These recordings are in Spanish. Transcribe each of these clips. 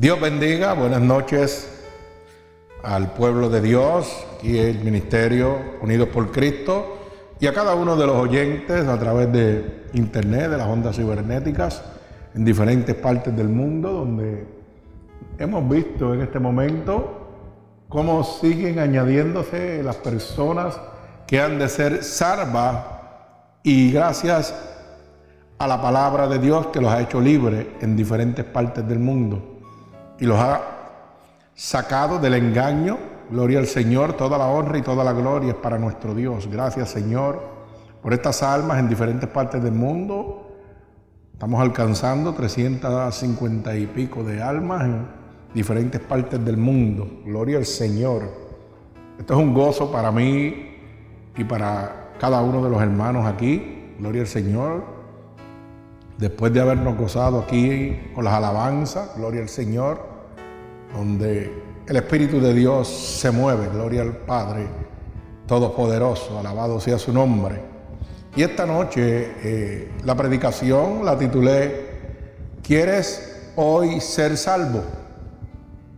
Dios bendiga, buenas noches al pueblo de Dios, y el Ministerio Unidos por Cristo, y a cada uno de los oyentes a través de Internet, de las ondas cibernéticas, en diferentes partes del mundo, donde hemos visto en este momento cómo siguen añadiéndose las personas que han de ser salvas y gracias a la palabra de Dios que los ha hecho libres en diferentes partes del mundo y los ha sacado del engaño. Gloria al Señor, toda la honra y toda la gloria es para nuestro Dios. Gracias Señor por estas almas en diferentes partes del mundo. Estamos alcanzando 350 y pico de almas en diferentes partes del mundo. Gloria al Señor. Esto es un gozo para mí y para cada uno de los hermanos aquí. Gloria al Señor después de habernos gozado aquí con las alabanzas, gloria al Señor, donde el Espíritu de Dios se mueve, gloria al Padre Todopoderoso, alabado sea su nombre. Y esta noche eh, la predicación la titulé, ¿quieres hoy ser salvo?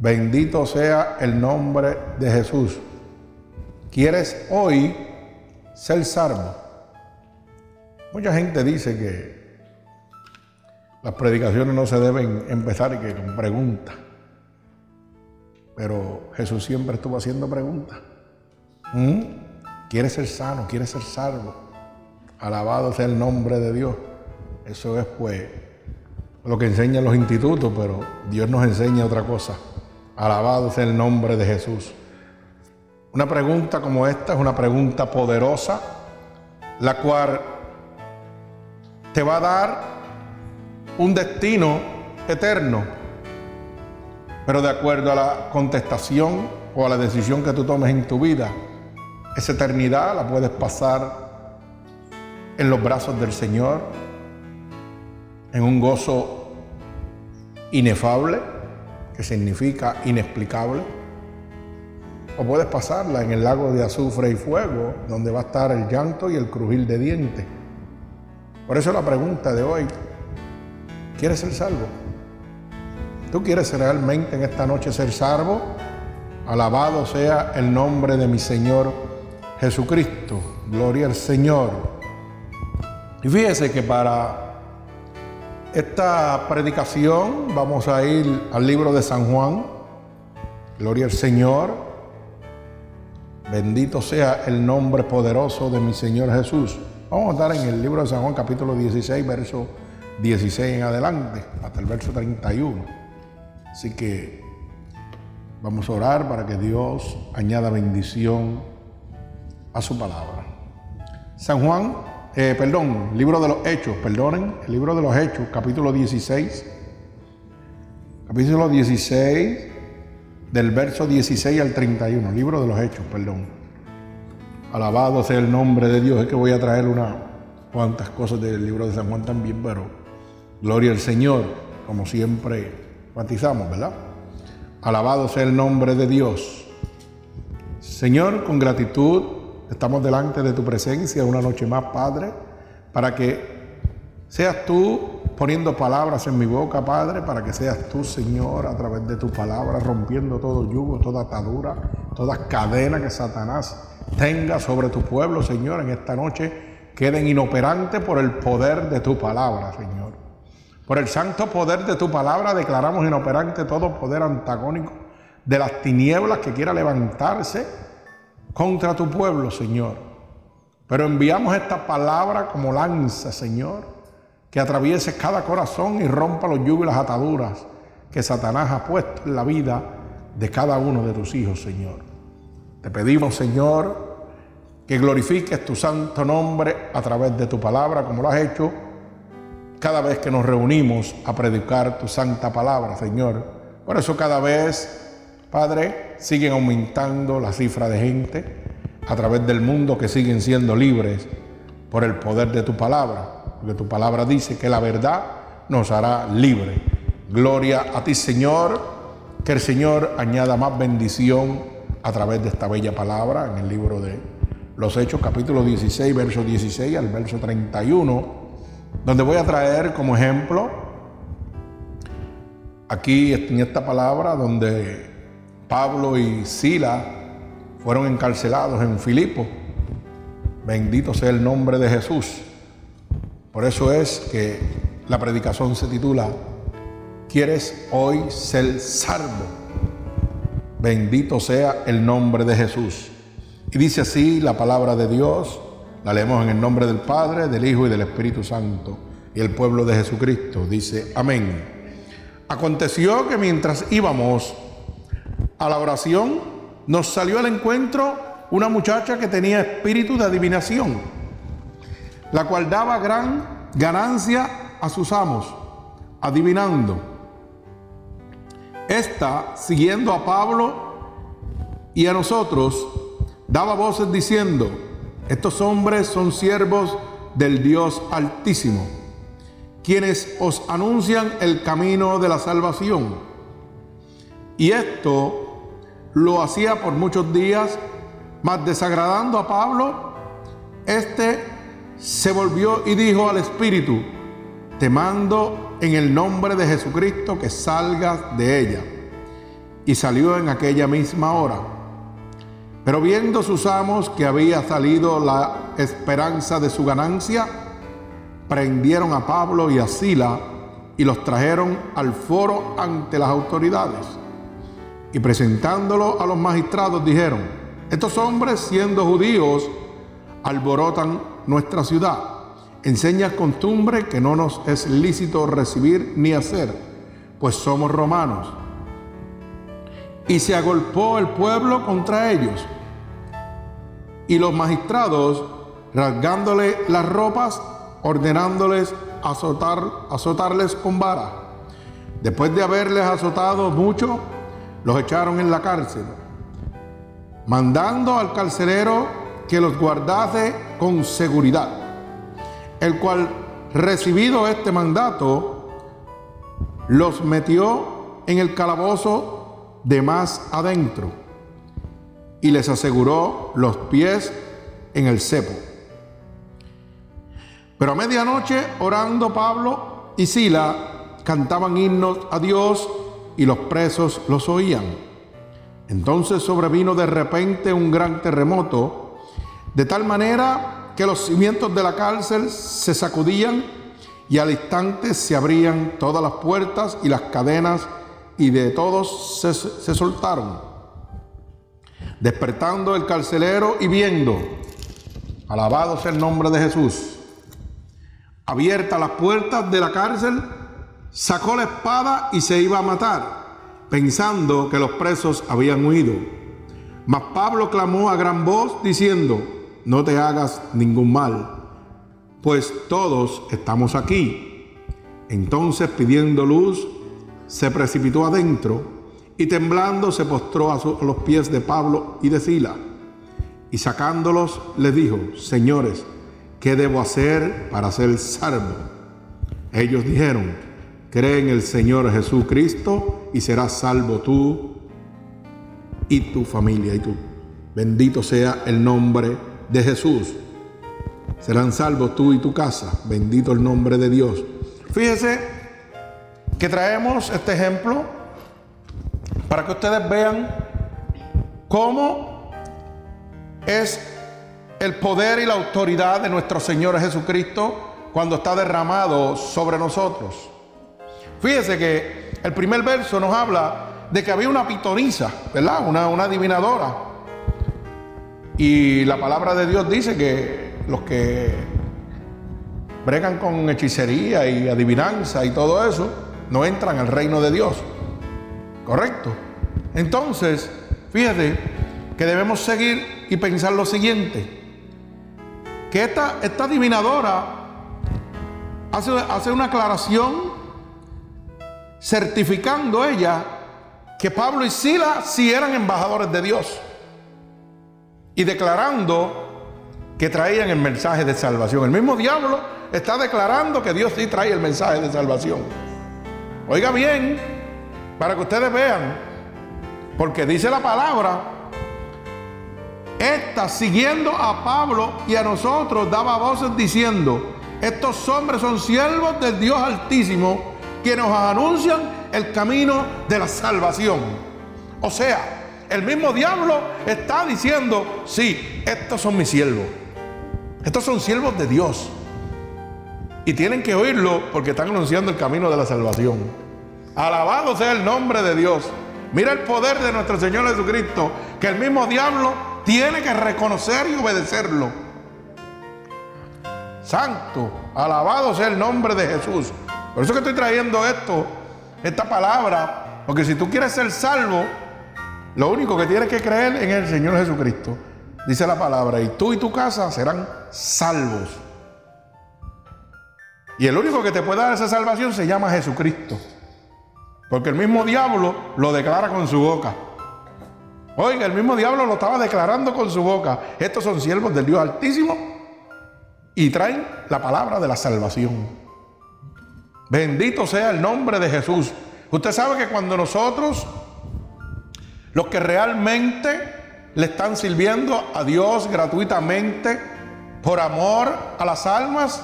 Bendito sea el nombre de Jesús. ¿Quieres hoy ser salvo? Mucha gente dice que las predicaciones no se deben empezar que con preguntas. Pero Jesús siempre estuvo haciendo preguntas. ¿Mm? ¿Quieres ser sano? ¿Quieres ser salvo? Alabado sea el nombre de Dios. Eso es pues lo que enseñan los institutos, pero Dios nos enseña otra cosa. Alabado sea el nombre de Jesús. Una pregunta como esta es una pregunta poderosa, la cual te va a dar un destino eterno, pero de acuerdo a la contestación o a la decisión que tú tomes en tu vida, esa eternidad la puedes pasar en los brazos del Señor, en un gozo inefable, que significa inexplicable, o puedes pasarla en el lago de azufre y fuego, donde va a estar el llanto y el crujir de dientes. Por eso la pregunta de hoy, ¿Quieres ser salvo? ¿Tú quieres realmente en esta noche ser salvo? Alabado sea el nombre de mi Señor Jesucristo. Gloria al Señor. Y fíjese que para esta predicación vamos a ir al libro de San Juan. Gloria al Señor. Bendito sea el nombre poderoso de mi Señor Jesús. Vamos a estar en el libro de San Juan capítulo 16, verso 16 en adelante, hasta el verso 31. Así que vamos a orar para que Dios añada bendición a su palabra. San Juan, eh, perdón, libro de los Hechos, perdonen, el libro de los Hechos, capítulo 16. Capítulo 16, del verso 16 al 31, libro de los Hechos, perdón. Alabado sea el nombre de Dios. Es que voy a traer unas cuantas cosas del libro de San Juan también, pero Gloria al Señor, como siempre batizamos, ¿verdad? Alabado sea el nombre de Dios. Señor, con gratitud estamos delante de tu presencia una noche más, Padre, para que seas tú poniendo palabras en mi boca, Padre, para que seas tú, Señor, a través de tu palabra, rompiendo todo yugo, toda atadura, toda cadena que Satanás tenga sobre tu pueblo, Señor, en esta noche, queden inoperantes por el poder de tu palabra, Señor. Por el santo poder de tu palabra declaramos inoperante todo poder antagónico de las tinieblas que quiera levantarse contra tu pueblo, Señor. Pero enviamos esta palabra como lanza, Señor, que atraviese cada corazón y rompa los yugos y las ataduras que Satanás ha puesto en la vida de cada uno de tus hijos, Señor. Te pedimos, Señor, que glorifiques tu santo nombre a través de tu palabra, como lo has hecho cada vez que nos reunimos a predicar tu santa palabra, Señor. Por eso cada vez, Padre, siguen aumentando la cifra de gente a través del mundo que siguen siendo libres por el poder de tu palabra. Porque tu palabra dice que la verdad nos hará libre. Gloria a ti, Señor. Que el Señor añada más bendición a través de esta bella palabra en el libro de los Hechos, capítulo 16, verso 16 al verso 31 donde voy a traer como ejemplo aquí en esta palabra donde Pablo y Sila fueron encarcelados en Filipo. Bendito sea el nombre de Jesús. Por eso es que la predicación se titula ¿Quieres hoy ser salvo? Bendito sea el nombre de Jesús. Y dice así la palabra de Dios. La leemos en el nombre del Padre, del Hijo y del Espíritu Santo. Y el pueblo de Jesucristo dice, amén. Aconteció que mientras íbamos a la oración, nos salió al encuentro una muchacha que tenía espíritu de adivinación, la cual daba gran ganancia a sus amos, adivinando. Esta, siguiendo a Pablo y a nosotros, daba voces diciendo, estos hombres son siervos del Dios Altísimo, quienes os anuncian el camino de la salvación. Y esto lo hacía por muchos días, mas desagradando a Pablo, este se volvió y dijo al Espíritu, te mando en el nombre de Jesucristo que salgas de ella. Y salió en aquella misma hora. Pero viendo sus amos que había salido la esperanza de su ganancia, prendieron a Pablo y a Sila y los trajeron al foro ante las autoridades. Y presentándolo a los magistrados dijeron, estos hombres siendo judíos alborotan nuestra ciudad, enseñan costumbre que no nos es lícito recibir ni hacer, pues somos romanos y se agolpó el pueblo contra ellos. Y los magistrados, rasgándole las ropas, ordenándoles azotar, azotarles con vara. Después de haberles azotado mucho, los echaron en la cárcel, mandando al carcelero que los guardase con seguridad, el cual, recibido este mandato, los metió en el calabozo de más adentro y les aseguró los pies en el cepo. Pero a medianoche, orando Pablo y Sila, cantaban himnos a Dios y los presos los oían. Entonces sobrevino de repente un gran terremoto, de tal manera que los cimientos de la cárcel se sacudían y al instante se abrían todas las puertas y las cadenas y de todos se, soltaron. Despertando el carcelero y viendo, alabado sea el nombre de Jesús, abiertas las puertas de la cárcel, sacó la espada y se iba a matar, pensando que los presos habían huido. Mas Pablo clamó a gran voz diciendo, no te hagas ningún mal, pues todos estamos aquí. Entonces pidiendo luz, se precipitó adentro y temblando se postró a, los pies de Pablo y de Sila. Y sacándolos les dijo, señores, ¿qué debo hacer para ser salvo? Ellos dijeron, cree en el Señor Jesucristo y serás salvo tú y tu familia y tú. Bendito sea el nombre de Jesús. Serán salvos tú y tu casa. Bendito el nombre de Dios. Fíjese que traemos este ejemplo para que ustedes vean cómo es el poder y la autoridad de nuestro Señor Jesucristo cuando está derramado sobre nosotros. Fíjese que el primer verso nos habla de que había una pitonisa, ¿verdad? Una, una adivinadora. Y la palabra de Dios dice que los que bregan con hechicería y adivinanza y todo eso, no entran al reino de Dios. ¿Correcto? Entonces, fíjate que debemos seguir y pensar lo siguiente. Que esta, esta adivinadora hace, hace una aclaración certificando ella que Pablo y Sila sí eran embajadores de Dios y declarando que traían el mensaje de salvación. El mismo diablo está declarando que Dios sí trae el mensaje de salvación. Oiga bien, para que ustedes vean, porque dice la palabra, esta siguiendo a Pablo y a nosotros daba voces diciendo, estos hombres son siervos del Dios Altísimo que nos anuncian el camino de la salvación. O sea, el mismo diablo está diciendo, sí, estos son mis siervos. Estos son siervos de Dios. Y tienen que oírlo porque están anunciando el camino de la salvación. Alabado sea el nombre de Dios. Mira el poder de nuestro Señor Jesucristo, que el mismo diablo tiene que reconocer y obedecerlo. Santo, alabado sea el nombre de Jesús. Por eso que estoy trayendo esto, esta palabra, porque si tú quieres ser salvo, lo único que tienes que creer en el Señor Jesucristo. Dice la palabra, y tú y tu casa serán salvos. Y el único que te puede dar esa salvación se llama Jesucristo. Porque el mismo diablo lo declara con su boca. Oiga, el mismo diablo lo estaba declarando con su boca. Estos son siervos del Dios Altísimo y traen la palabra de la salvación. Bendito sea el nombre de Jesús. Usted sabe que cuando nosotros, los que realmente le están sirviendo a Dios gratuitamente, por amor a las almas,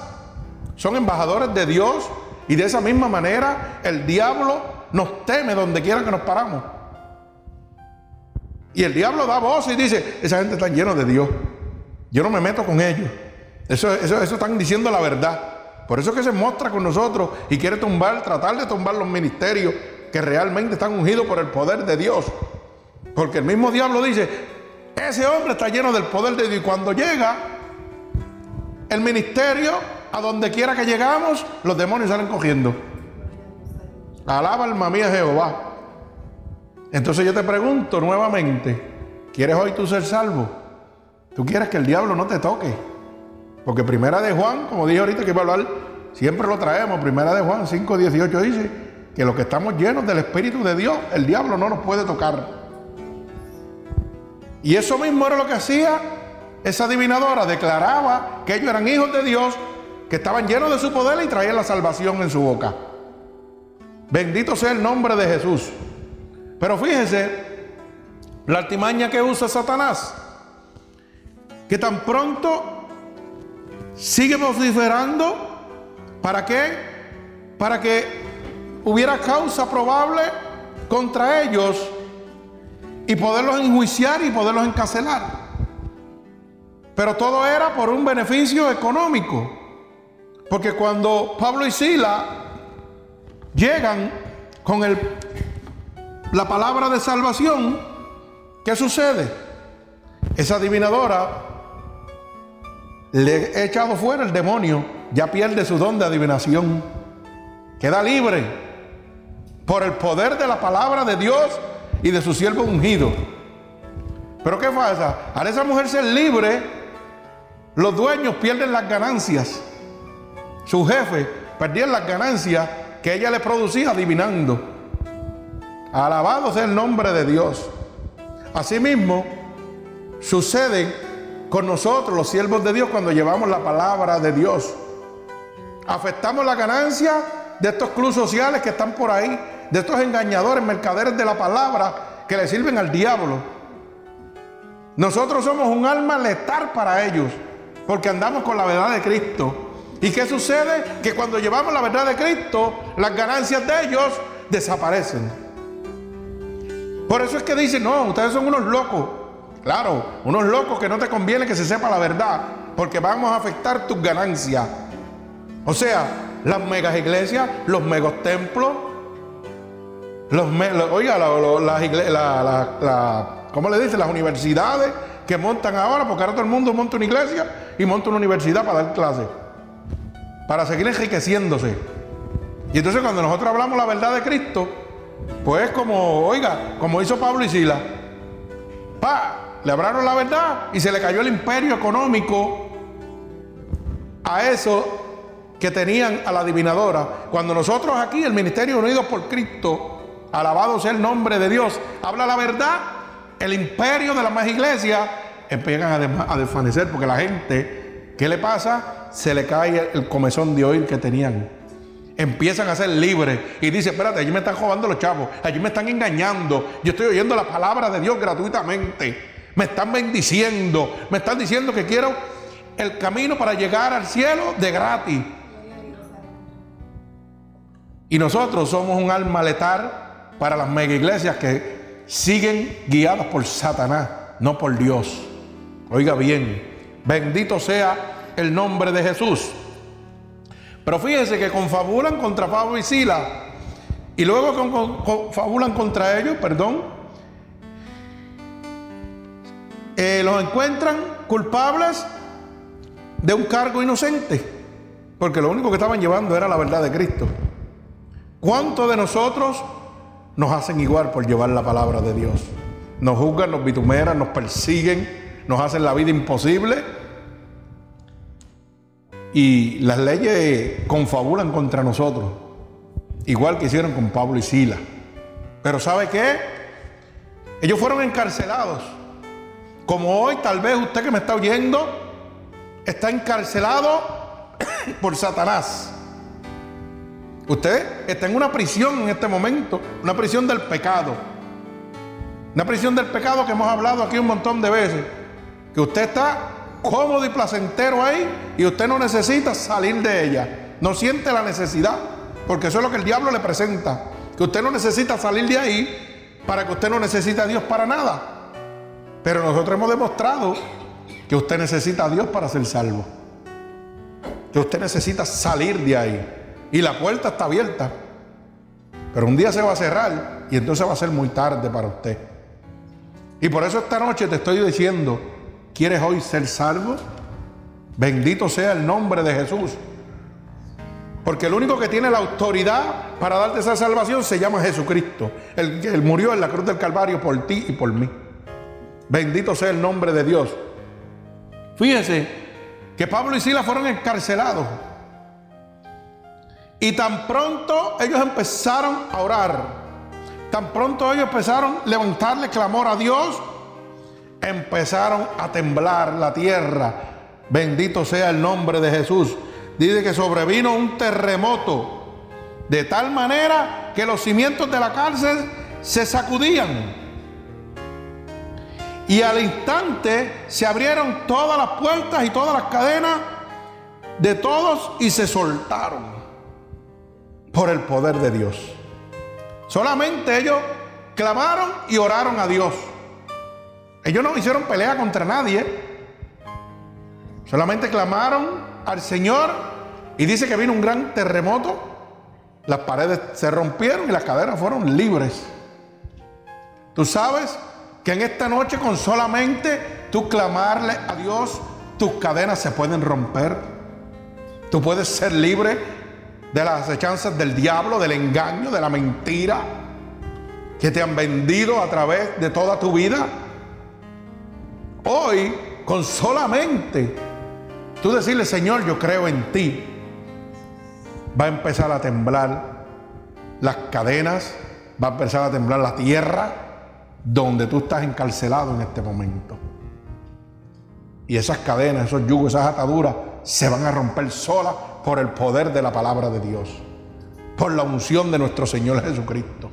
son embajadores de Dios y de esa misma manera el diablo nos teme donde quiera que nos paramos. Y el diablo da voz y dice, esa gente está llena de Dios. Yo no me meto con ellos. Eso, eso, eso están diciendo la verdad. Por eso es que se muestra con nosotros y quiere tumbar, tratar de tumbar los ministerios que realmente están ungidos por el poder de Dios. Porque el mismo diablo dice, ese hombre está lleno del poder de Dios. Y cuando llega el ministerio, a donde quiera que llegamos, los demonios salen cogiendo. Alaba alma mía Jehová. Entonces yo te pregunto nuevamente, ¿quieres hoy tú ser salvo? ¿Tú quieres que el diablo no te toque? Porque primera de Juan, como dije ahorita que iba a hablar, siempre lo traemos, primera de Juan 5.18 dice que los que estamos llenos del Espíritu de Dios, el diablo no nos puede tocar. Y eso mismo era lo que hacía esa adivinadora, declaraba que ellos eran hijos de Dios, que estaban llenos de su poder y traían la salvación en su boca. Bendito sea el nombre de Jesús. Pero fíjese, la artimaña que usa Satanás, que tan pronto sigue vociferando, ¿para qué? Para que hubiera causa probable contra ellos y poderlos enjuiciar y poderlos encarcelar. Pero todo era por un beneficio económico. Porque cuando Pablo y Sila llegan con el la palabra de salvación, ¿qué sucede? Esa adivinadora le ha echado fuera el demonio, ya pierde su don de adivinación, queda libre por el poder de la palabra de Dios y de su siervo ungido. Pero ¿qué pasa? Al esa mujer ser libre, los dueños pierden las ganancias. Su jefe perdía las ganancias que ella le producía adivinando. Alabado sea el nombre de Dios. Asimismo, sucede con nosotros, los siervos de Dios, cuando llevamos la palabra de Dios. Afectamos la ganancia de estos clubes sociales que están por ahí, de estos engañadores, mercaderes de la palabra que le sirven al diablo. Nosotros somos un alma letal para ellos, porque andamos con la verdad de Cristo. ¿Y qué sucede? Que cuando llevamos la verdad de Cristo, las ganancias de ellos desaparecen. Por eso es que dicen, no, ustedes son unos locos. Claro, unos locos que no te conviene que se sepa la verdad, porque vamos a afectar tus ganancias. O sea, las megas iglesias, los megos templos, los, oiga, la, ¿cómo le dicen? Las universidades que montan ahora, porque ahora todo el mundo monta una iglesia y monta una universidad para dar clases, para seguir enriqueciéndose. Y entonces cuando nosotros hablamos la verdad de Cristo, pues como, oiga, como hizo Pablo y Sila. Pa, le hablaron la verdad y se le cayó el imperio económico a eso que tenían a la adivinadora. Cuando nosotros aquí, el Ministerio Unidos por Cristo, alabado sea el nombre de Dios, habla la verdad, el imperio de las más iglesias empiezan a, desvanecer porque la gente, ¿qué le pasa? Se le cae el comezón de oír que tenían empiezan a ser libres y dicen, espérate, allí me están robando los chavos, allí me están engañando, yo estoy oyendo la palabra de Dios gratuitamente, me están bendiciendo, me están diciendo que quiero el camino para llegar al cielo de gratis. Y nosotros somos un alma letal para las mega iglesias que siguen guiadas por Satanás, no por Dios. Oiga bien, bendito sea el nombre de Jesús. Pero fíjense que confabulan contra Pablo y Sila. Y luego confabulan contra ellos, perdón. Eh, los encuentran culpables de un cargo inocente. Porque lo único que estaban llevando era la verdad de Cristo. ¿Cuántos de nosotros nos hacen igual por llevar la palabra de Dios? Nos juzgan, nos vitumeran, nos persiguen, nos hacen la vida imposible. Y las leyes confabulan contra nosotros, igual que hicieron con Pablo y Sila. Pero ¿sabe qué? Ellos fueron encarcelados. Como hoy tal vez usted que me está oyendo está encarcelado por Satanás. Usted está en una prisión en este momento, una prisión del pecado. Una prisión del pecado que hemos hablado aquí un montón de veces. Que usted está cómodo y placentero ahí y usted no necesita salir de ella. No siente la necesidad, porque eso es lo que el diablo le presenta. Que usted no necesita salir de ahí para que usted no necesite a Dios para nada. Pero nosotros hemos demostrado que usted necesita a Dios para ser salvo. Que usted necesita salir de ahí. Y la puerta está abierta. Pero un día se va a cerrar y entonces va a ser muy tarde para usted. Y por eso esta noche te estoy diciendo, ¿quieres hoy ser salvo? Bendito sea el nombre de Jesús. Porque el único que tiene la autoridad para darte esa salvación se llama Jesucristo. Él, él murió en la cruz del Calvario por ti y por mí. Bendito sea el nombre de Dios. Fíjense que Pablo y Sila fueron encarcelados. Y tan pronto ellos empezaron a orar, tan pronto ellos empezaron a levantarle clamor a Dios, empezaron a temblar la tierra. Bendito sea el nombre de Jesús. Dice que sobrevino un terremoto de tal manera que los cimientos de la cárcel se sacudían. Y al instante se abrieron todas las puertas y todas las cadenas de todos y se soltaron por el poder de Dios. Solamente ellos clamaron y oraron a Dios. Ellos no hicieron pelea contra nadie. Solamente clamaron al Señor y dice que vino un gran terremoto. Las paredes se rompieron y las cadenas fueron libres. Tú sabes que en esta noche con solamente tú clamarle a Dios, tus cadenas se pueden romper. Tú puedes ser libre de las acechanzas del diablo, del engaño, de la mentira que te han vendido a través de toda tu vida. Hoy, con solamente tú decirle, Señor, yo creo en ti, va a empezar a temblar las cadenas, va a empezar a temblar la tierra donde tú estás encarcelado en este momento. Y esas cadenas, esos yugos, esas ataduras se van a romper solas por el poder de la palabra de Dios, por la unción de nuestro Señor Jesucristo.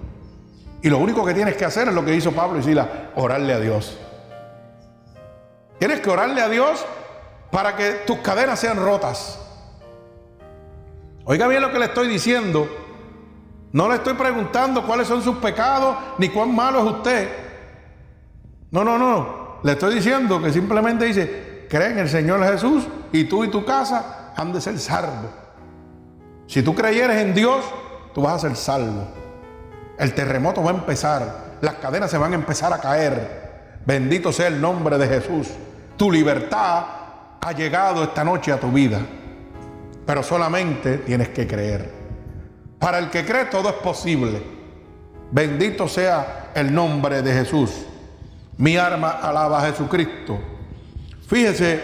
Y lo único que tienes que hacer es lo que hizo Pablo y Sila, orarle a Dios. Tienes que orarle a Dios para que tus cadenas sean rotas. Oiga bien lo que le estoy diciendo. No le estoy preguntando cuáles son sus pecados ni cuán malo es usted. No, no, no. Le estoy diciendo que simplemente dice, cree en el Señor Jesús y tú y tu casa han de ser salvos. Si tú creyeres en Dios, tú vas a ser salvo. El terremoto va a empezar, las cadenas se van a empezar a caer. Bendito sea el nombre de Jesús. Tu libertad ha llegado esta noche a tu vida, pero solamente tienes que creer. Para el que cree todo es posible. Bendito sea el nombre de Jesús. Mi arma alaba a Jesucristo. Fíjese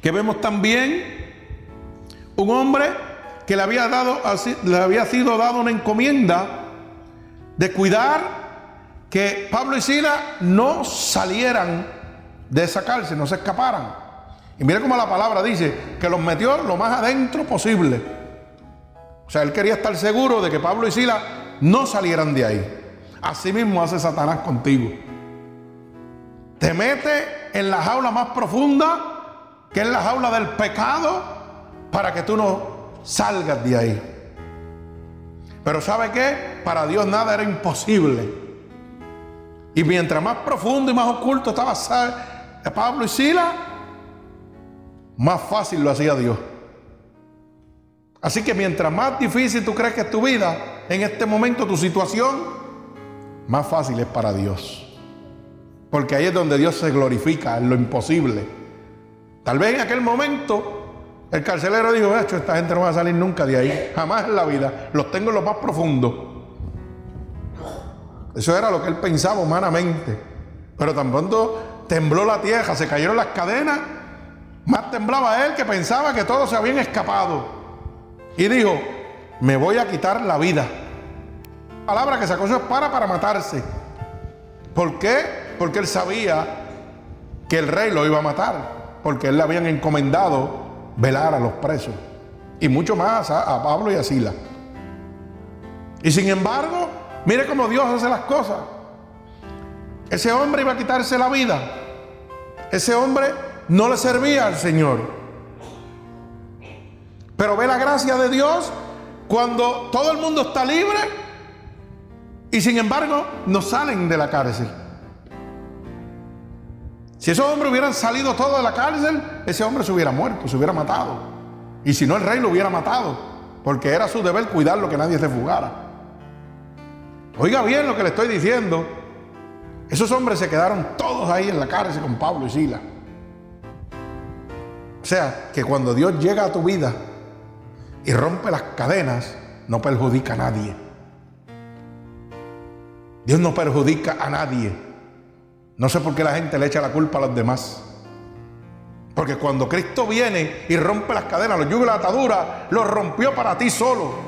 que vemos también un hombre que le había, dado, le había sido dado una encomienda de cuidar que Pablo y Sila no salieran de esa cárcel, no se escaparan. Y mire cómo la palabra dice que los metió lo más adentro posible. O sea, él quería estar seguro de que Pablo y Sila no salieran de ahí. Así mismo hace Satanás contigo. Te mete en la jaula más profunda que es la jaula del pecado, para que tú no salgas de ahí. Pero ¿sabe qué? Para Dios nada era imposible. Y mientras más profundo y más oculto estaba Pablo y Sila, más fácil lo hacía Dios. Así que mientras más difícil tú crees que es tu vida, en este momento tu situación, más fácil es para Dios. Porque ahí es donde Dios se glorifica en lo imposible. Tal vez en aquel momento el carcelero dijo, hecho, esta gente no va a salir nunca de ahí, jamás en la vida, los tengo en lo más profundo. Eso era lo que él pensaba humanamente. Pero tan pronto tembló la tierra, se cayeron las cadenas, más temblaba él que pensaba que todos se habían escapado. Y dijo, me voy a quitar la vida. Palabra que sacó su espada para matarse. ¿Por qué? Porque él sabía que el rey lo iba a matar. Porque él le habían encomendado velar a los presos. Y mucho más a, Pablo y a Sila. Y sin embargo, mire cómo Dios hace las cosas. Ese hombre iba a quitarse la vida. Ese hombre no le servía al Señor. Pero ve la gracia de Dios cuando todo el mundo está libre y sin embargo no salen de la cárcel. Si esos hombres hubieran salido todos de la cárcel, ese hombre se hubiera muerto, se hubiera matado. Y si no, el rey lo hubiera matado, porque era su deber cuidarlo que nadie se fugara. Oiga bien lo que le estoy diciendo. Esos hombres se quedaron todos ahí en la cárcel con Pablo y Sila. O sea, que cuando Dios llega a tu vida y rompe las cadenas, no perjudica a nadie. Dios no perjudica a nadie. No sé por qué la gente le echa la culpa a los demás. Porque cuando Cristo viene y rompe las cadenas, los yugos la atadura, lo rompió para ti solo.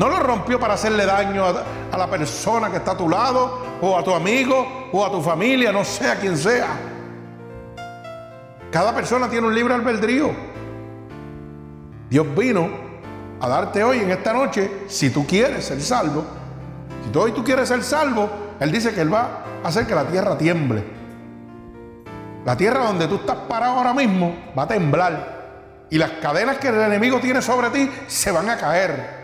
No lo rompió para hacerle daño a, la persona que está a tu lado, o a tu amigo, o a tu familia, no sé a quién sea. Cada persona tiene un libre albedrío. Dios vino a darte hoy, en esta noche, si tú quieres ser salvo. Si tú hoy tú quieres ser salvo, Él dice que Él va hacer que la tierra tiemble. La tierra donde tú estás parado ahora mismo va a temblar. Y las cadenas que el enemigo tiene sobre ti se van a caer.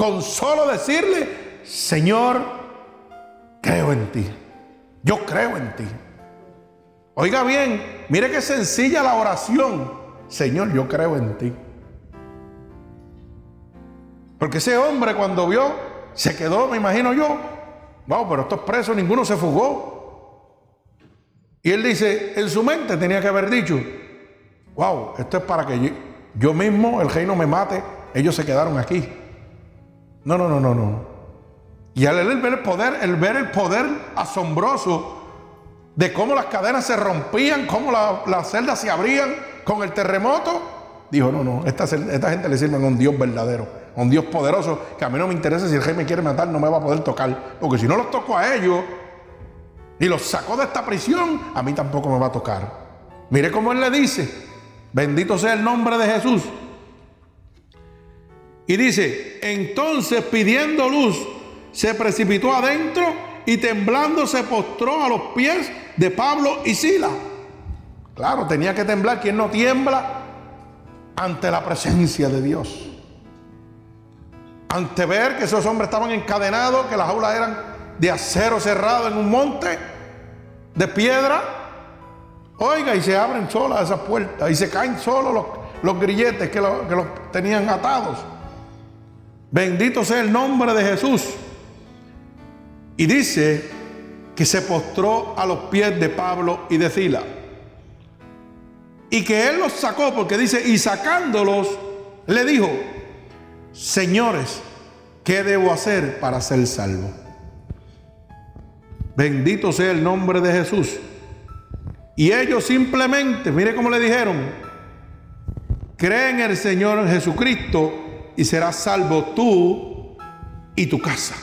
Con solo decirle, Señor, creo en ti. Yo creo en ti. Oiga bien, mire qué sencilla la oración. Señor, yo creo en ti. Porque ese hombre cuando vio, se quedó, me imagino yo, Wow, pero estos presos ninguno se fugó. Y él dice, en su mente tenía que haber dicho, wow, esto es para que yo, mismo, el reino me mate, ellos se quedaron aquí. No, no, no, no, no. Y al ver el poder, el ver el poder asombroso de cómo las cadenas se rompían, cómo las celdas se abrían con el terremoto, dijo, no, no, esta, gente le sirve a un Dios verdadero un Dios poderoso, que a mí no me interesa si el rey me quiere matar, no me va a poder tocar. Porque si no los toco a ellos y los sacó de esta prisión, a mí tampoco me va a tocar. Mire cómo él le dice, bendito sea el nombre de Jesús. Y dice, entonces pidiendo luz, se precipitó adentro y temblando se postró a los pies de Pablo y Sila. Claro, tenía que temblar. quien no tiembla ante la presencia de Dios? ante ver que esos hombres estaban encadenados, que las aulas eran de acero cerrado en un monte de piedra. Oiga, y se abren solas esas puertas y se caen solos los, grilletes que, que los tenían atados. Bendito sea el nombre de Jesús. Y dice que se postró a los pies de Pablo y de Sila. Y que él los sacó, porque dice, y sacándolos, le dijo, señores, ¿qué debo hacer para ser salvo? Bendito sea el nombre de Jesús. Y ellos simplemente, mire cómo le dijeron, creen en el Señor Jesucristo y serás salvo tú y tu casa.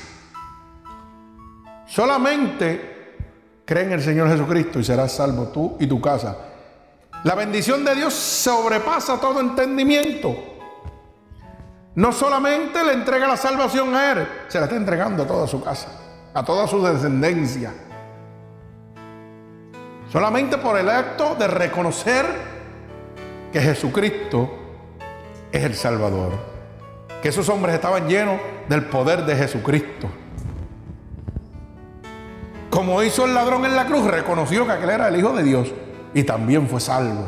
Solamente creen en el Señor Jesucristo y serás salvo tú y tu casa. La bendición de Dios sobrepasa todo entendimiento. No solamente le entrega la salvación a él, se la está entregando a toda su casa, a toda su descendencia. Solamente por el acto de reconocer que Jesucristo es el Salvador. Que esos hombres estaban llenos del poder de Jesucristo. Como hizo el ladrón en la cruz, reconoció que aquel era el Hijo de Dios y también fue salvo.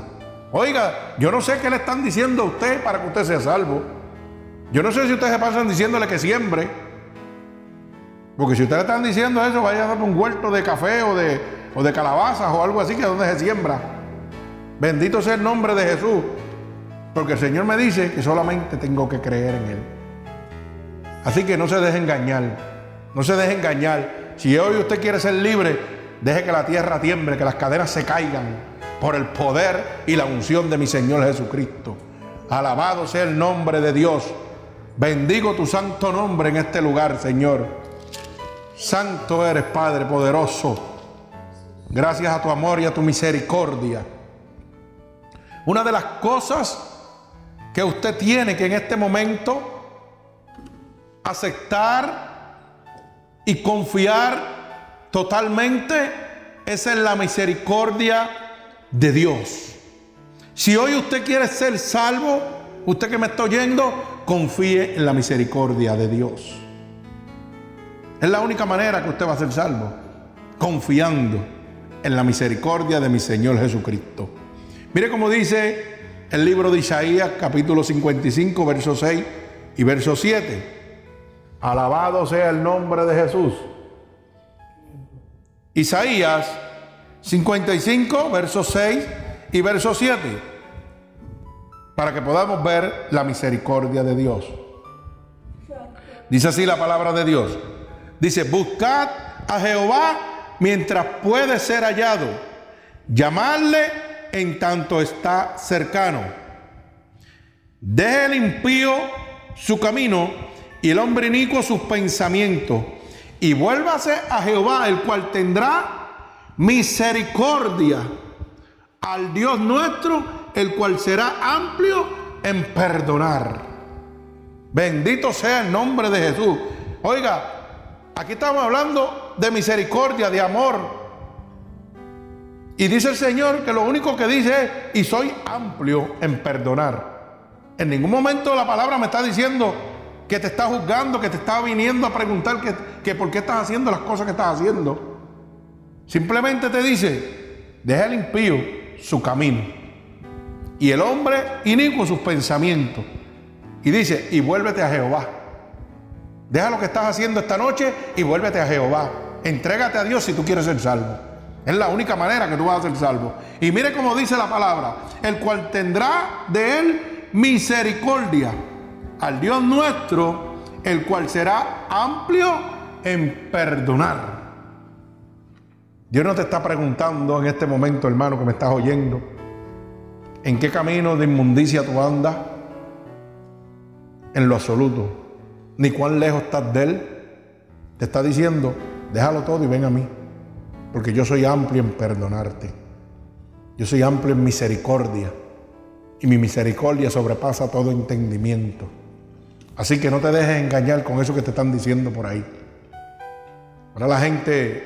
Oiga, yo no sé qué le están diciendo a usted para que usted sea salvo. Yo no sé si ustedes se pasan diciéndole que siembre. Porque si ustedes están diciendo eso, vaya a dar un huerto de café o de, o de calabazas o algo así, que es donde se siembra. Bendito sea el nombre de Jesús. Porque el Señor me dice que solamente tengo que creer en Él. Así que no se deje engañar. No se deje engañar. Si hoy usted quiere ser libre, deje que la tierra tiemble, que las cadenas se caigan por el poder y la unción de mi Señor Jesucristo. Alabado sea el nombre de Dios. Bendigo tu santo nombre en este lugar, Señor. Santo eres, Padre poderoso. Gracias a tu amor y a tu misericordia. Una de las cosas que usted tiene que en este momento aceptar y confiar totalmente es en la misericordia de Dios. Si hoy usted quiere ser salvo, usted que me está oyendo, confíe en la misericordia de Dios. Es la única manera que usted va a ser salvo, confiando en la misericordia de mi Señor Jesucristo. Mire cómo dice el libro de Isaías, capítulo 55, verso 6 y verso 7. Alabado sea el nombre de Jesús. Isaías 55, verso 6 y verso 7. Para que podamos ver la misericordia de Dios. Dice así la palabra de Dios. Dice, buscad a Jehová mientras puede ser hallado. Llamarle en tanto está cercano. Deje el impío su camino y el hombre inicuo sus pensamientos y vuélvase a Jehová, el cual tendrá misericordia al Dios nuestro, el cual será amplio en perdonar. Bendito sea el nombre de Jesús. Oiga, aquí estamos hablando de misericordia, de amor, y dice el Señor que lo único que dice es, y soy amplio en perdonar. En ningún momento la palabra me está diciendo que te está juzgando, que te está viniendo a preguntar que, que por qué estás haciendo las cosas que estás haciendo. Simplemente te dice, deja el impío su camino y el hombre inicuo sus pensamientos. Y dice, y vuélvete a Jehová. Deja lo que estás haciendo esta noche y vuélvete a Jehová. Entrégate a Dios si tú quieres ser salvo. Es la única manera que tú vas a ser salvo. Y mire cómo dice la palabra, el cual tendrá de él misericordia al Dios nuestro, el cual será amplio en perdonar. Dios no te está preguntando en este momento, hermano, que me estás oyendo, en qué camino de inmundicia tú andas, en lo absoluto, ni cuán lejos estás de Él. Te está diciendo, déjalo todo y ven a mí porque yo soy amplio en perdonarte. Yo soy amplio en misericordia y mi misericordia sobrepasa todo entendimiento. Así que no te dejes engañar con eso que te están diciendo por ahí. Ahora la gente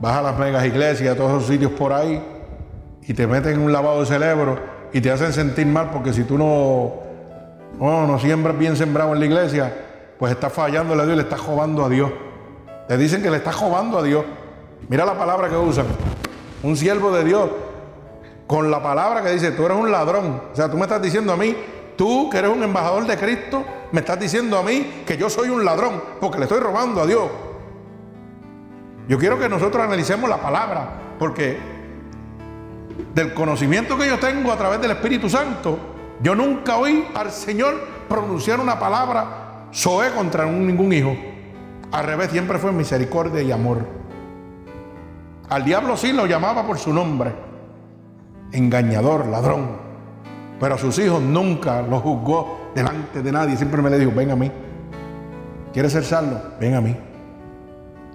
baja a las megas iglesias, a todos esos sitios por ahí, y te meten en un lavado de cerebro y te hacen sentir mal porque si tú no, no, no siembras bien sembrado en la iglesia, pues estás fallando a Dios y le estás jobando a Dios. Te dicen que le estás jobando a Dios. Mira la palabra que usan. Un siervo de Dios. Con la palabra que dice, tú eres un ladrón. O sea, tú me estás diciendo a mí, tú que eres un embajador de Cristo, me estás diciendo a mí que yo soy un ladrón porque le estoy robando a Dios. Yo quiero que nosotros analicemos la palabra porque del conocimiento que yo tengo a través del Espíritu Santo, yo nunca oí al Señor pronunciar una palabra soe contra ningún hijo. Al revés, siempre fue misericordia y amor. Al diablo sí lo llamaba por su nombre, engañador, ladrón. Pero a sus hijos nunca los juzgó delante de nadie. Siempre me le dijo, ven a mí. ¿Quieres ser salvo? Ven a mí.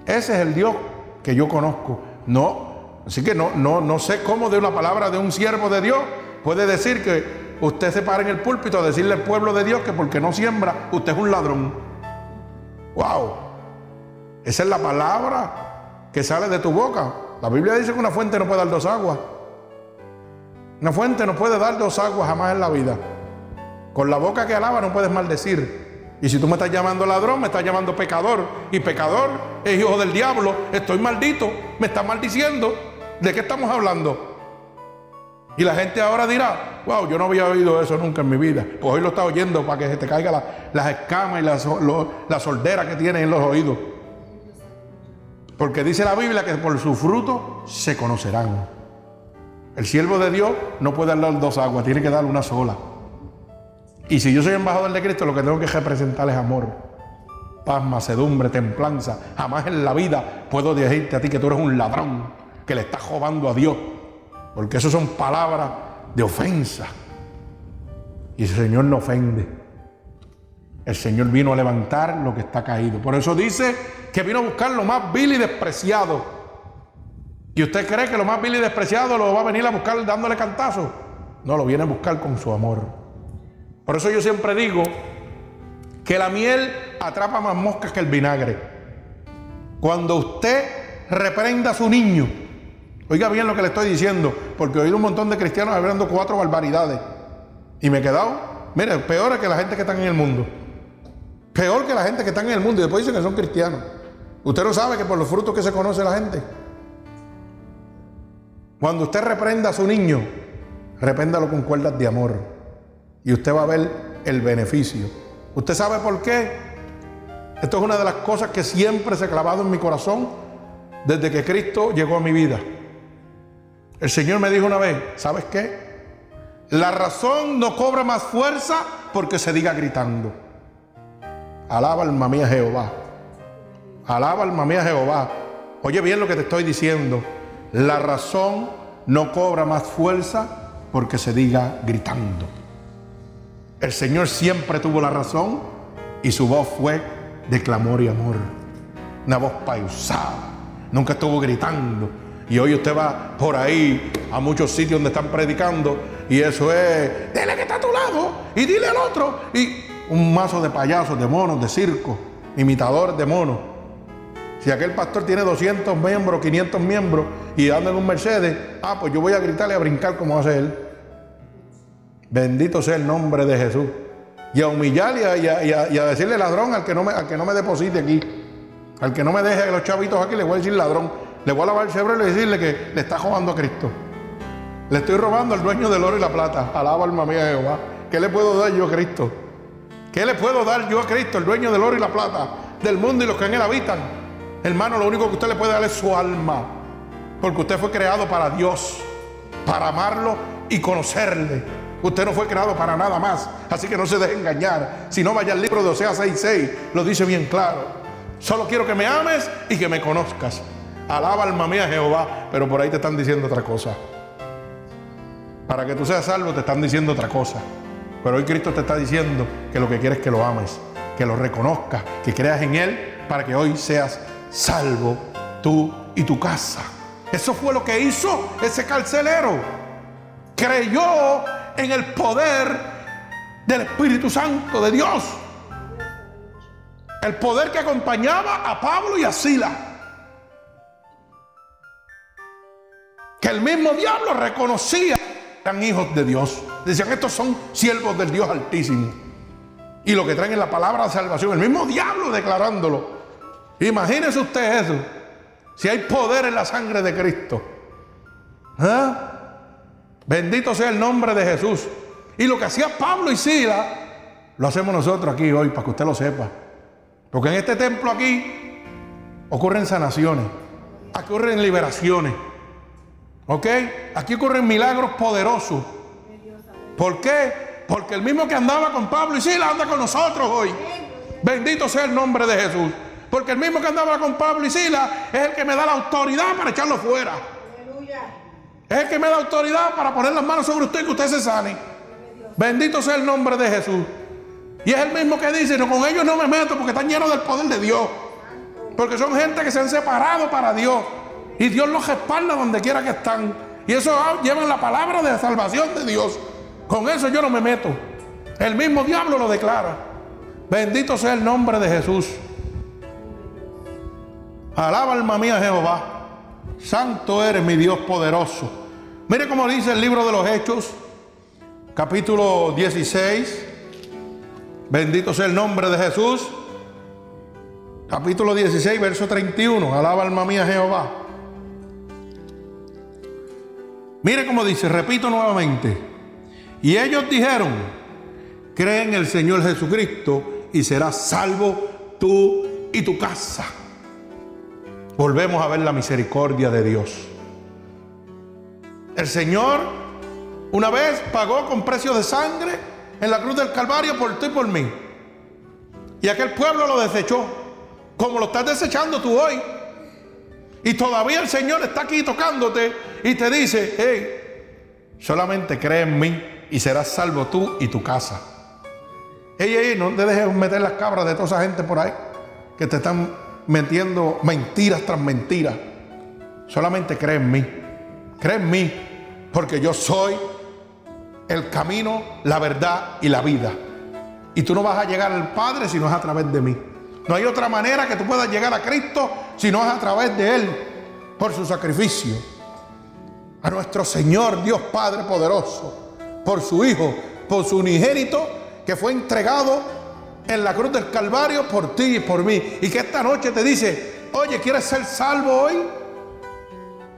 Ese es el Dios que yo conozco. No, así que no, no, no sé cómo de una palabra de un siervo de Dios puede decir que usted se para en el púlpito a decirle al pueblo de Dios que porque no siembra, usted es un ladrón. ¡Wow! Esa es la palabra que sale de tu boca. La Biblia dice que una fuente no puede dar dos aguas. Una fuente no puede dar dos aguas jamás en la vida. Con la boca que alaba no puedes maldecir. Y si tú me estás llamando ladrón, me estás llamando pecador. Y pecador es hijo del diablo. Estoy maldito. Me está maldiciendo. ¿De qué estamos hablando? Y la gente ahora dirá, wow, yo no había oído eso nunca en mi vida. Pues hoy lo está oyendo para que se te caigan las escamas y las, la soldera que tienes en los oídos. Porque dice la Biblia que por su fruto se conocerán. El siervo de Dios no puede darle dos aguas, tiene que dar una sola. Y si yo soy embajador de Cristo, lo que tengo que representar es amor, paz, macedumbre, templanza. Jamás en la vida puedo decirte a ti que tú eres un ladrón, que le estás robando a Dios. Porque eso son palabras de ofensa. Y el Señor no ofende. El Señor vino a levantar lo que está caído. Por eso dice que vino a buscar lo más vil y despreciado. ¿Y usted cree que lo más vil y despreciado lo va a venir a buscar dándole cantazo? No, lo viene a buscar con su amor. Por eso yo siempre digo que la miel atrapa más moscas que el vinagre. Cuando usted reprenda a su niño, oiga bien lo que le estoy diciendo, porque he oído un montón de cristianos hablando cuatro barbaridades. Y me he quedado, mire, peor que la gente que está en el mundo. Peor que la gente que está en el mundo y después dicen que son cristianos. Usted no sabe que por los frutos que se conoce la gente. Cuando usted reprenda a su niño, repréndalo con cuerdas de amor. Y usted va a ver el beneficio. ¿Usted sabe por qué? Esto es una de las cosas que siempre se ha clavado en mi corazón desde que Cristo llegó a mi vida. El Señor me dijo una vez, ¿sabes qué? La razón no cobra más fuerza porque se diga gritando. Alaba alma mía Jehová. Alaba alma mía Jehová. Oye bien lo que te estoy diciendo. La razón no cobra más fuerza porque se diga gritando. El Señor siempre tuvo la razón y su voz fue de clamor y amor. Una voz pausada. Nunca estuvo gritando. Y hoy usted va por ahí a muchos sitios donde están predicando y eso es, dile que está a tu lado y dile al otro. Y un mazo de payasos, de monos, de circo, imitadores de monos. Si aquel pastor tiene 200 miembros, 500 miembros y en un Mercedes, ah, pues yo voy a gritarle a brincar como hace él. Bendito sea el nombre de Jesús. Y a humillar y a, decirle ladrón al que, no me, al que no me deposite aquí. Al que no me deje los chavitos aquí, le voy a decir ladrón. Le voy a lavar el cerebro y decirle que le está robando a Cristo. Le estoy robando al dueño del oro y la plata. Alaba alma mía Jehová. ¿Qué le puedo dar yo a Cristo? ¿Qué le puedo dar yo a Cristo, el dueño del oro y la plata, del mundo y los que en él habitan? Hermano, lo único que usted le puede dar es su alma. Porque usted fue creado para Dios, para amarlo y conocerle. Usted no fue creado para nada más. Así que no se deje engañar. Si no, vaya al libro de Oseas 6:6. Lo dice bien claro. Solo quiero que me ames y que me conozcas. Alaba alma mía Jehová. Pero por ahí te están diciendo otra cosa. Para que tú seas salvo te están diciendo otra cosa. Pero hoy Cristo te está diciendo que lo que quiere es que lo ames, que lo reconozcas, que creas en Él para que hoy seas salvo tú y tu casa. Eso fue lo que hizo ese carcelero. Creyó en el poder del Espíritu Santo de Dios. El poder que acompañaba a Pablo y a Sila. Que el mismo diablo reconocía eran hijos de Dios. Decían, estos son siervos del Dios Altísimo. Y lo que traen es la palabra de salvación, el mismo diablo declarándolo. Imagínese usted eso. Si hay poder en la sangre de Cristo. ¿Ah? Bendito sea el nombre de Jesús. Y lo que hacía Pablo y Sila, lo hacemos nosotros aquí hoy, para que usted lo sepa. Porque en este templo aquí ocurren sanaciones, ocurren liberaciones. ¿Ok? Aquí ocurren milagros poderosos. ¿Por qué? Porque el mismo que andaba con Pablo y Sila anda con nosotros hoy. Bendito sea el nombre de Jesús. Porque el mismo que andaba con Pablo y Sila es el que me da la autoridad para echarlo fuera. Es el que me da autoridad para poner las manos sobre usted y que usted se sane. Bendito sea el nombre de Jesús. Y es el mismo que dice, no, con ellos no me meto porque están llenos del poder de Dios. Porque son gente que se han separado para Dios. Y Dios los respalda donde quiera que están. Y eso lleva la palabra de salvación de Dios. Con eso yo no me meto. El mismo diablo lo declara. Bendito sea el nombre de Jesús. Alaba alma mía Jehová. Santo eres mi Dios poderoso. Mire cómo dice el libro de los Hechos, capítulo 16, Bendito sea el nombre de Jesús. Capítulo 16, verso 31. Alaba alma mía Jehová. Mire cómo dice, repito nuevamente. Y ellos dijeron, cree en el Señor Jesucristo y serás salvo tú y tu casa. Volvemos a ver la misericordia de Dios. El Señor una vez pagó con precio de sangre en la cruz del Calvario por ti y por mí. Y aquel pueblo lo desechó, como lo estás desechando tú hoy. Y todavía el Señor está aquí tocándote y te dice, hey, solamente cree en mí y serás salvo tú y tu casa. Ey, ey, no te dejes meter las cabras de toda esa gente por ahí que te están metiendo mentiras tras mentiras. Solamente cree en mí. Cree en mí, porque yo soy el camino, la verdad y la vida. Y tú no vas a llegar al Padre si no es a través de mí. No hay otra manera que tú puedas llegar a Cristo si no es a través de Él, por su sacrificio. A nuestro Señor Dios Padre poderoso, por su Hijo, por su unigénito, que fue entregado en la cruz del Calvario por ti y por mí. Y que esta noche te dice, oye, ¿quieres ser salvo hoy?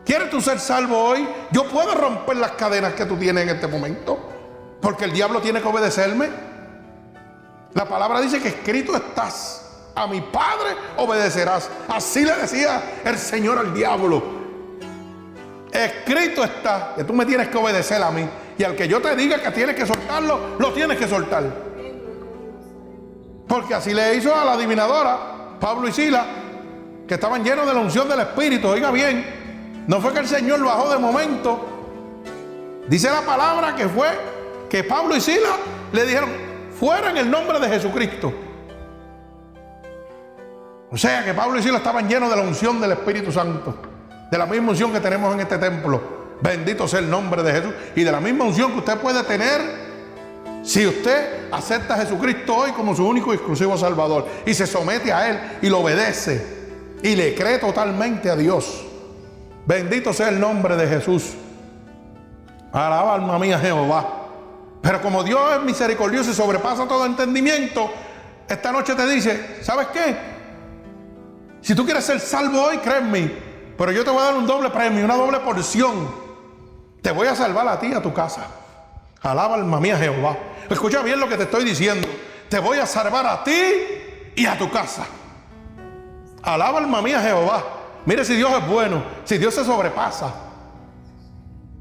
¿Quieres tú ser salvo hoy? Yo puedo romper las cadenas que tú tienes en este momento. Porque el diablo tiene que obedecerme. La palabra dice que escrito estás. A mi Padre obedecerás. Así le decía el Señor al diablo. Escrito está que tú me tienes que obedecer a mí. Y al que yo te diga que tienes que soltarlo, lo tienes que soltar. Porque así le hizo a la adivinadora, Pablo y Sila, que estaban llenos de la unción del Espíritu. Oiga bien, no fue que el Señor lo bajó de momento. Dice la palabra que fue que Pablo y Sila le dijeron, fuera en el nombre de Jesucristo. O sea que Pablo y Sila estaban llenos de la unción del Espíritu Santo. De la misma unción que tenemos en este templo. Bendito sea el nombre de Jesús. Y de la misma unción que usted puede tener si usted acepta a Jesucristo hoy como su único y exclusivo Salvador. Y se somete a Él y lo obedece. Y le cree totalmente a Dios. Bendito sea el nombre de Jesús. Alaba alma mía Jehová. Pero como Dios es misericordioso y sobrepasa todo entendimiento, esta noche te dice, ¿sabes qué? Si tú quieres ser salvo hoy, créeme, pero yo te voy a dar un doble premio, una doble porción. Te voy a salvar a ti y a tu casa. Alaba alma mía Jehová. Escucha bien lo que te estoy diciendo. Te voy a salvar a ti y a tu casa. Alaba alma mía Jehová. Mire si Dios es bueno, si Dios se sobrepasa.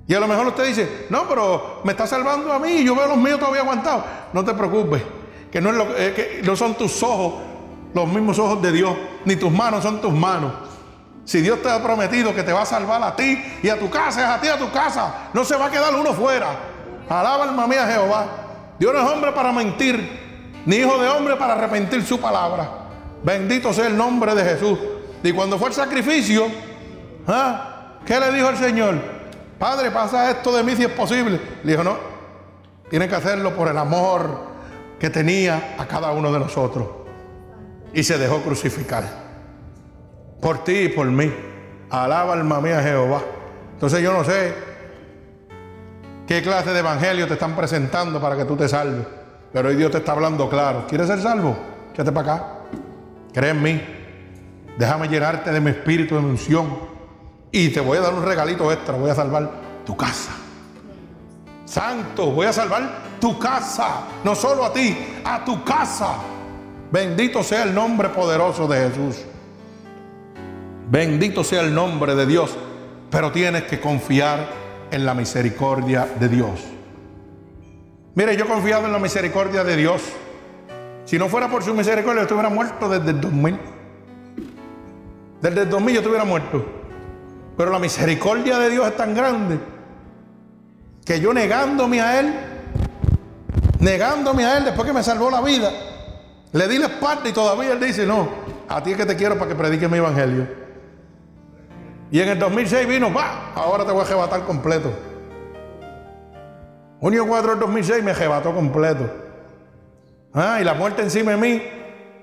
Y a lo mejor usted dice, no, pero me está salvando a mí y yo veo los míos todavía aguantados. No te preocupes, que no, es lo, que no son tus ojos los mismos ojos de Dios, ni tus manos son tus manos. Si Dios te ha prometido que te va a salvar a ti y a tu casa, es a ti a tu casa. No se va a quedar uno fuera. Alaba alma mía Jehová. Dios no es hombre para mentir, ni hijo de hombre para arrepentir su palabra. Bendito sea el nombre de Jesús. Y cuando fue el sacrificio, ¿ah? ¿qué le dijo el Señor? Padre, pasa esto de mí si es posible. Le dijo, no, tiene que hacerlo por el amor que tenía a cada uno de nosotros. Y se dejó crucificar. Por ti y por mí. Alaba alma mía Jehová. Entonces yo no sé qué clase de evangelio te están presentando para que tú te salves. Pero hoy Dios te está hablando claro. ¿Quieres ser salvo? Quédate para acá. Cree en mí. Déjame llenarte de mi espíritu de unción. Y te voy a dar un regalito extra. Voy a salvar tu casa. Santo, voy a salvar tu casa. No solo a ti, a tu casa. Bendito sea el nombre poderoso de Jesús. Bendito sea el nombre de Dios. Pero tienes que confiar en la misericordia de Dios. Mire, yo he confiado en la misericordia de Dios. Si no fuera por su misericordia, yo estuviera muerto desde el 2000. Desde el 2000 yo estuviera muerto. Pero la misericordia de Dios es tan grande que yo negándome a Él, negándome a Él después que me salvó la vida, le di la espalda y todavía Él dice, no, a ti es que te quiero para que predique mi evangelio. Y en el 2006 vino, va, ahora te voy a arrebatar completo. Junio 4 del 2006 me arrebató completo. Ah, y la muerte encima de mí.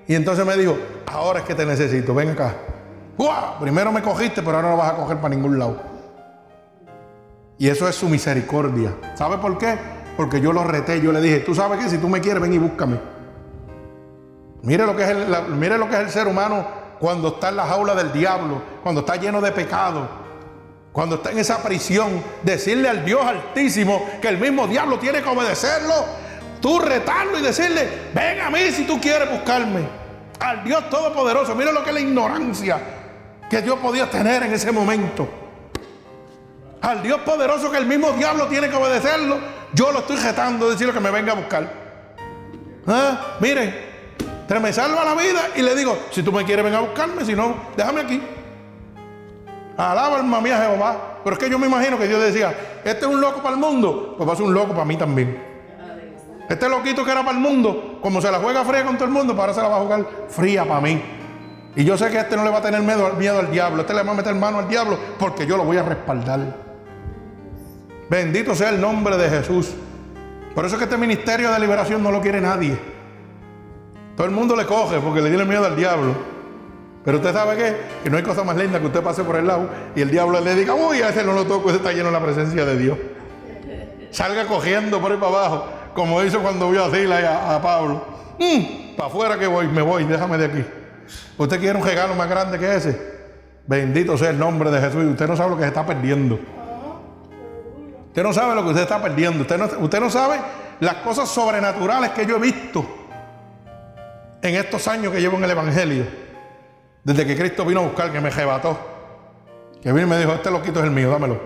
Y entonces me dijo, ahora es que te necesito, ven acá. Primero me cogiste, pero ahora no vas a coger para ningún lado. Y eso es su misericordia. ¿Sabe por qué? Porque yo lo reté, yo le dije, tú sabes que si tú me quieres, ven y búscame. Mire lo que es el, mire lo que es el ser humano cuando está en la jaula del diablo, cuando está lleno de pecado, cuando está en esa prisión. Decirle al Dios altísimo que el mismo diablo tiene que obedecerlo. Tú retarlo y decirle, ven a mí si tú quieres buscarme. Al Dios Todopoderoso. Mire lo que es la ignorancia que Dios podía tener en ese momento. Al Dios poderoso que el mismo diablo tiene que obedecerlo. Yo lo estoy retando, decirle que me venga a buscar. ¿Ah? Miren, me salva la vida y le digo, si tú me quieres ven a buscarme, si no, déjame aquí. Alaba alma mía Jehová. Pero es que yo me imagino que Dios decía, este es un loco para el mundo, pues va a ser un loco para mí también. Este loquito que era para el mundo, como se la juega fría con todo el mundo, para ahora se la va a jugar fría para mí. Y yo sé que este no le va a tener miedo, miedo al diablo, este le va a meter mano al diablo porque yo lo voy a respaldar. Bendito sea el nombre de Jesús. Por eso es que este ministerio de liberación no lo quiere nadie. Todo el mundo le coge porque le tiene miedo al diablo. Pero usted sabe que no hay cosa más linda que usted pase por el lado y el diablo le diga, uy, a ese no lo toco, ese está lleno de la presencia de Dios. Salga cogiendo por ahí para abajo, como hizo cuando vio a Sila y a, Pablo. Mm, para afuera que voy, me voy, déjame de aquí. ¿Usted quiere un regalo más grande que ese? Bendito sea el nombre de Jesús. Usted no sabe lo que se está perdiendo. Usted no sabe lo que usted está perdiendo. Usted no, usted no sabe las cosas sobrenaturales que yo he visto en estos años que llevo en el Evangelio. Desde que Cristo vino a buscar, que me arrebató. Que vino y me dijo, este loquito es el mío, dámelo.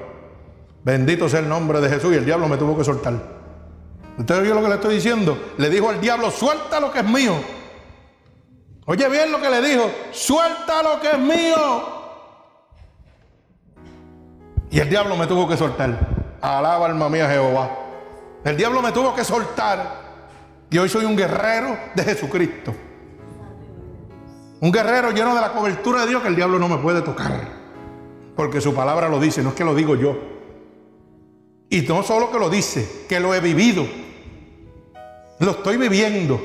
Bendito sea el nombre de Jesús. Y el diablo me tuvo que soltar. ¿Usted oye lo que le estoy diciendo? Le dijo al diablo, suelta lo que es mío. Oye bien lo que le dijo, suelta lo que es mío. Y el diablo me tuvo que soltar. Alaba alma mía Jehová. El diablo me tuvo que soltar. Y hoy soy un guerrero de Jesucristo. Un guerrero lleno de la cobertura de Dios que el diablo no me puede tocar. Porque su palabra lo dice, no es que lo digo yo. Y no solo que lo dice, que lo he vivido. Lo estoy viviendo.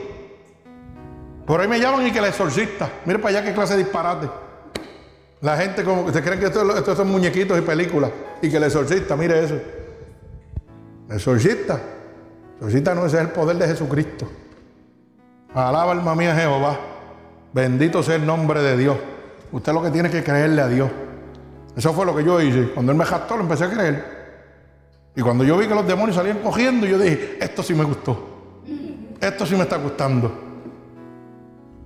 Por ahí me llaman y que la exorcista. Mire para allá qué clase de disparate. La gente como que se creen que estos son muñequitos y películas. Y que el exorcista, mire eso. Exorcista. Exorcista no es el poder de Jesucristo. Alaba alma mía Jehová. Bendito sea el nombre de Dios. Usted lo que tiene que creerle a Dios. Eso fue lo que yo hice. Cuando él me jactó, lo empecé a creer. Y cuando yo vi que los demonios salían cogiendo, yo dije, esto sí me gustó. Esto sí me está gustando.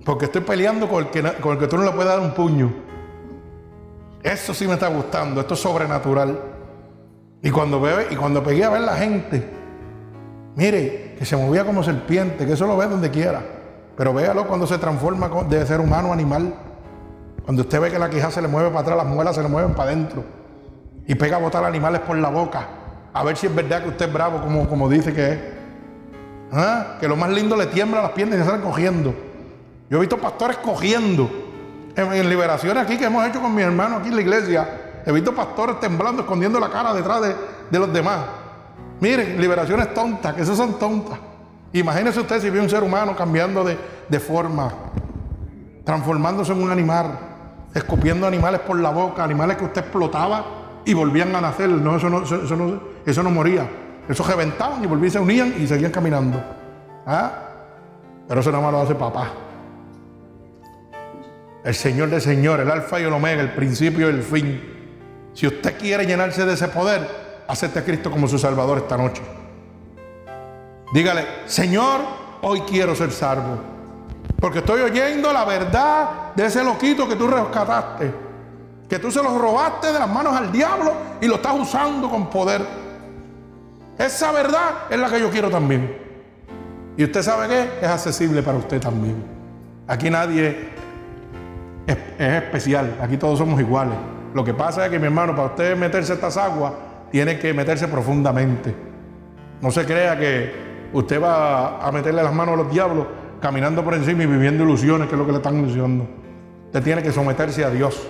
Porque estoy peleando con el, que, con el que tú no le puedes dar un puño. Eso sí me está gustando, esto es sobrenatural. Y cuando, ve, y cuando pegué a ver la gente, mire, que se movía como serpiente, que eso lo ve donde quiera. Pero véalo cuando se transforma de ser humano a animal. Cuando usted ve que la quija se le mueve para atrás, las muelas se le mueven para adentro. Y pega a botar animales por la boca. A ver si es verdad que usted es bravo, como, como dice que es. ¿Ah? Que lo más lindo le tiembla las piernas y se salen cogiendo. Yo he visto pastores cogiendo en, liberaciones aquí que hemos hecho con mi hermano aquí en la iglesia. He visto pastores temblando, escondiendo la cara detrás de, los demás. Miren, liberaciones tontas, que esas son tontas. Imagínese usted si ve un ser humano cambiando de, forma, transformándose en un animal, escupiendo animales por la boca, animales que usted explotaba y volvían a nacer. No, eso no, eso, no, eso no moría. Eso reventaban y volvían, se unían y seguían caminando. ¿Ah? Pero eso nada más lo hace papá el Señor de Señor, el Alfa y el Omega, el principio y el fin. Si usted quiere llenarse de ese poder, acepte a Cristo como su Salvador esta noche. Dígale, Señor, hoy quiero ser salvo. Porque estoy oyendo la verdad de ese loquito que tú rescataste. Que tú se lo robaste de las manos al diablo y lo estás usando con poder. Esa verdad es la que yo quiero también. Y usted sabe que es accesible para usted también. Aquí nadie es, especial. Aquí todos somos iguales. Lo que pasa es que, mi hermano, para usted meterse estas aguas, tiene que meterse profundamente. No se crea que usted va a meterle las manos a los diablos caminando por encima y viviendo ilusiones, que es lo que le están diciendo. Usted tiene que someterse a Dios.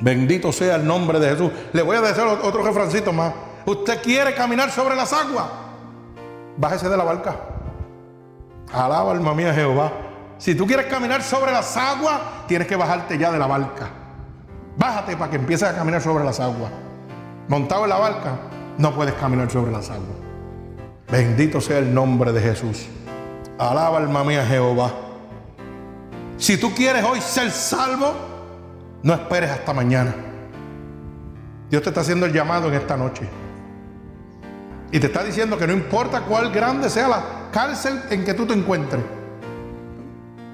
Bendito sea el nombre de Jesús. Le voy a decir otro refrancito más. Usted quiere caminar sobre las aguas. Bájese de la barca. Alaba alma mía Jehová. Si tú quieres caminar sobre las aguas, tienes que bajarte ya de la barca. Bájate para que empieces a caminar sobre las aguas. Montado en la barca, no puedes caminar sobre las aguas. Bendito sea el nombre de Jesús. Alaba alma mía Jehová. Si tú quieres hoy ser salvo, no esperes hasta mañana. Dios te está haciendo el llamado en esta noche. Y te está diciendo que no importa cuál grande sea la cárcel en que tú te encuentres.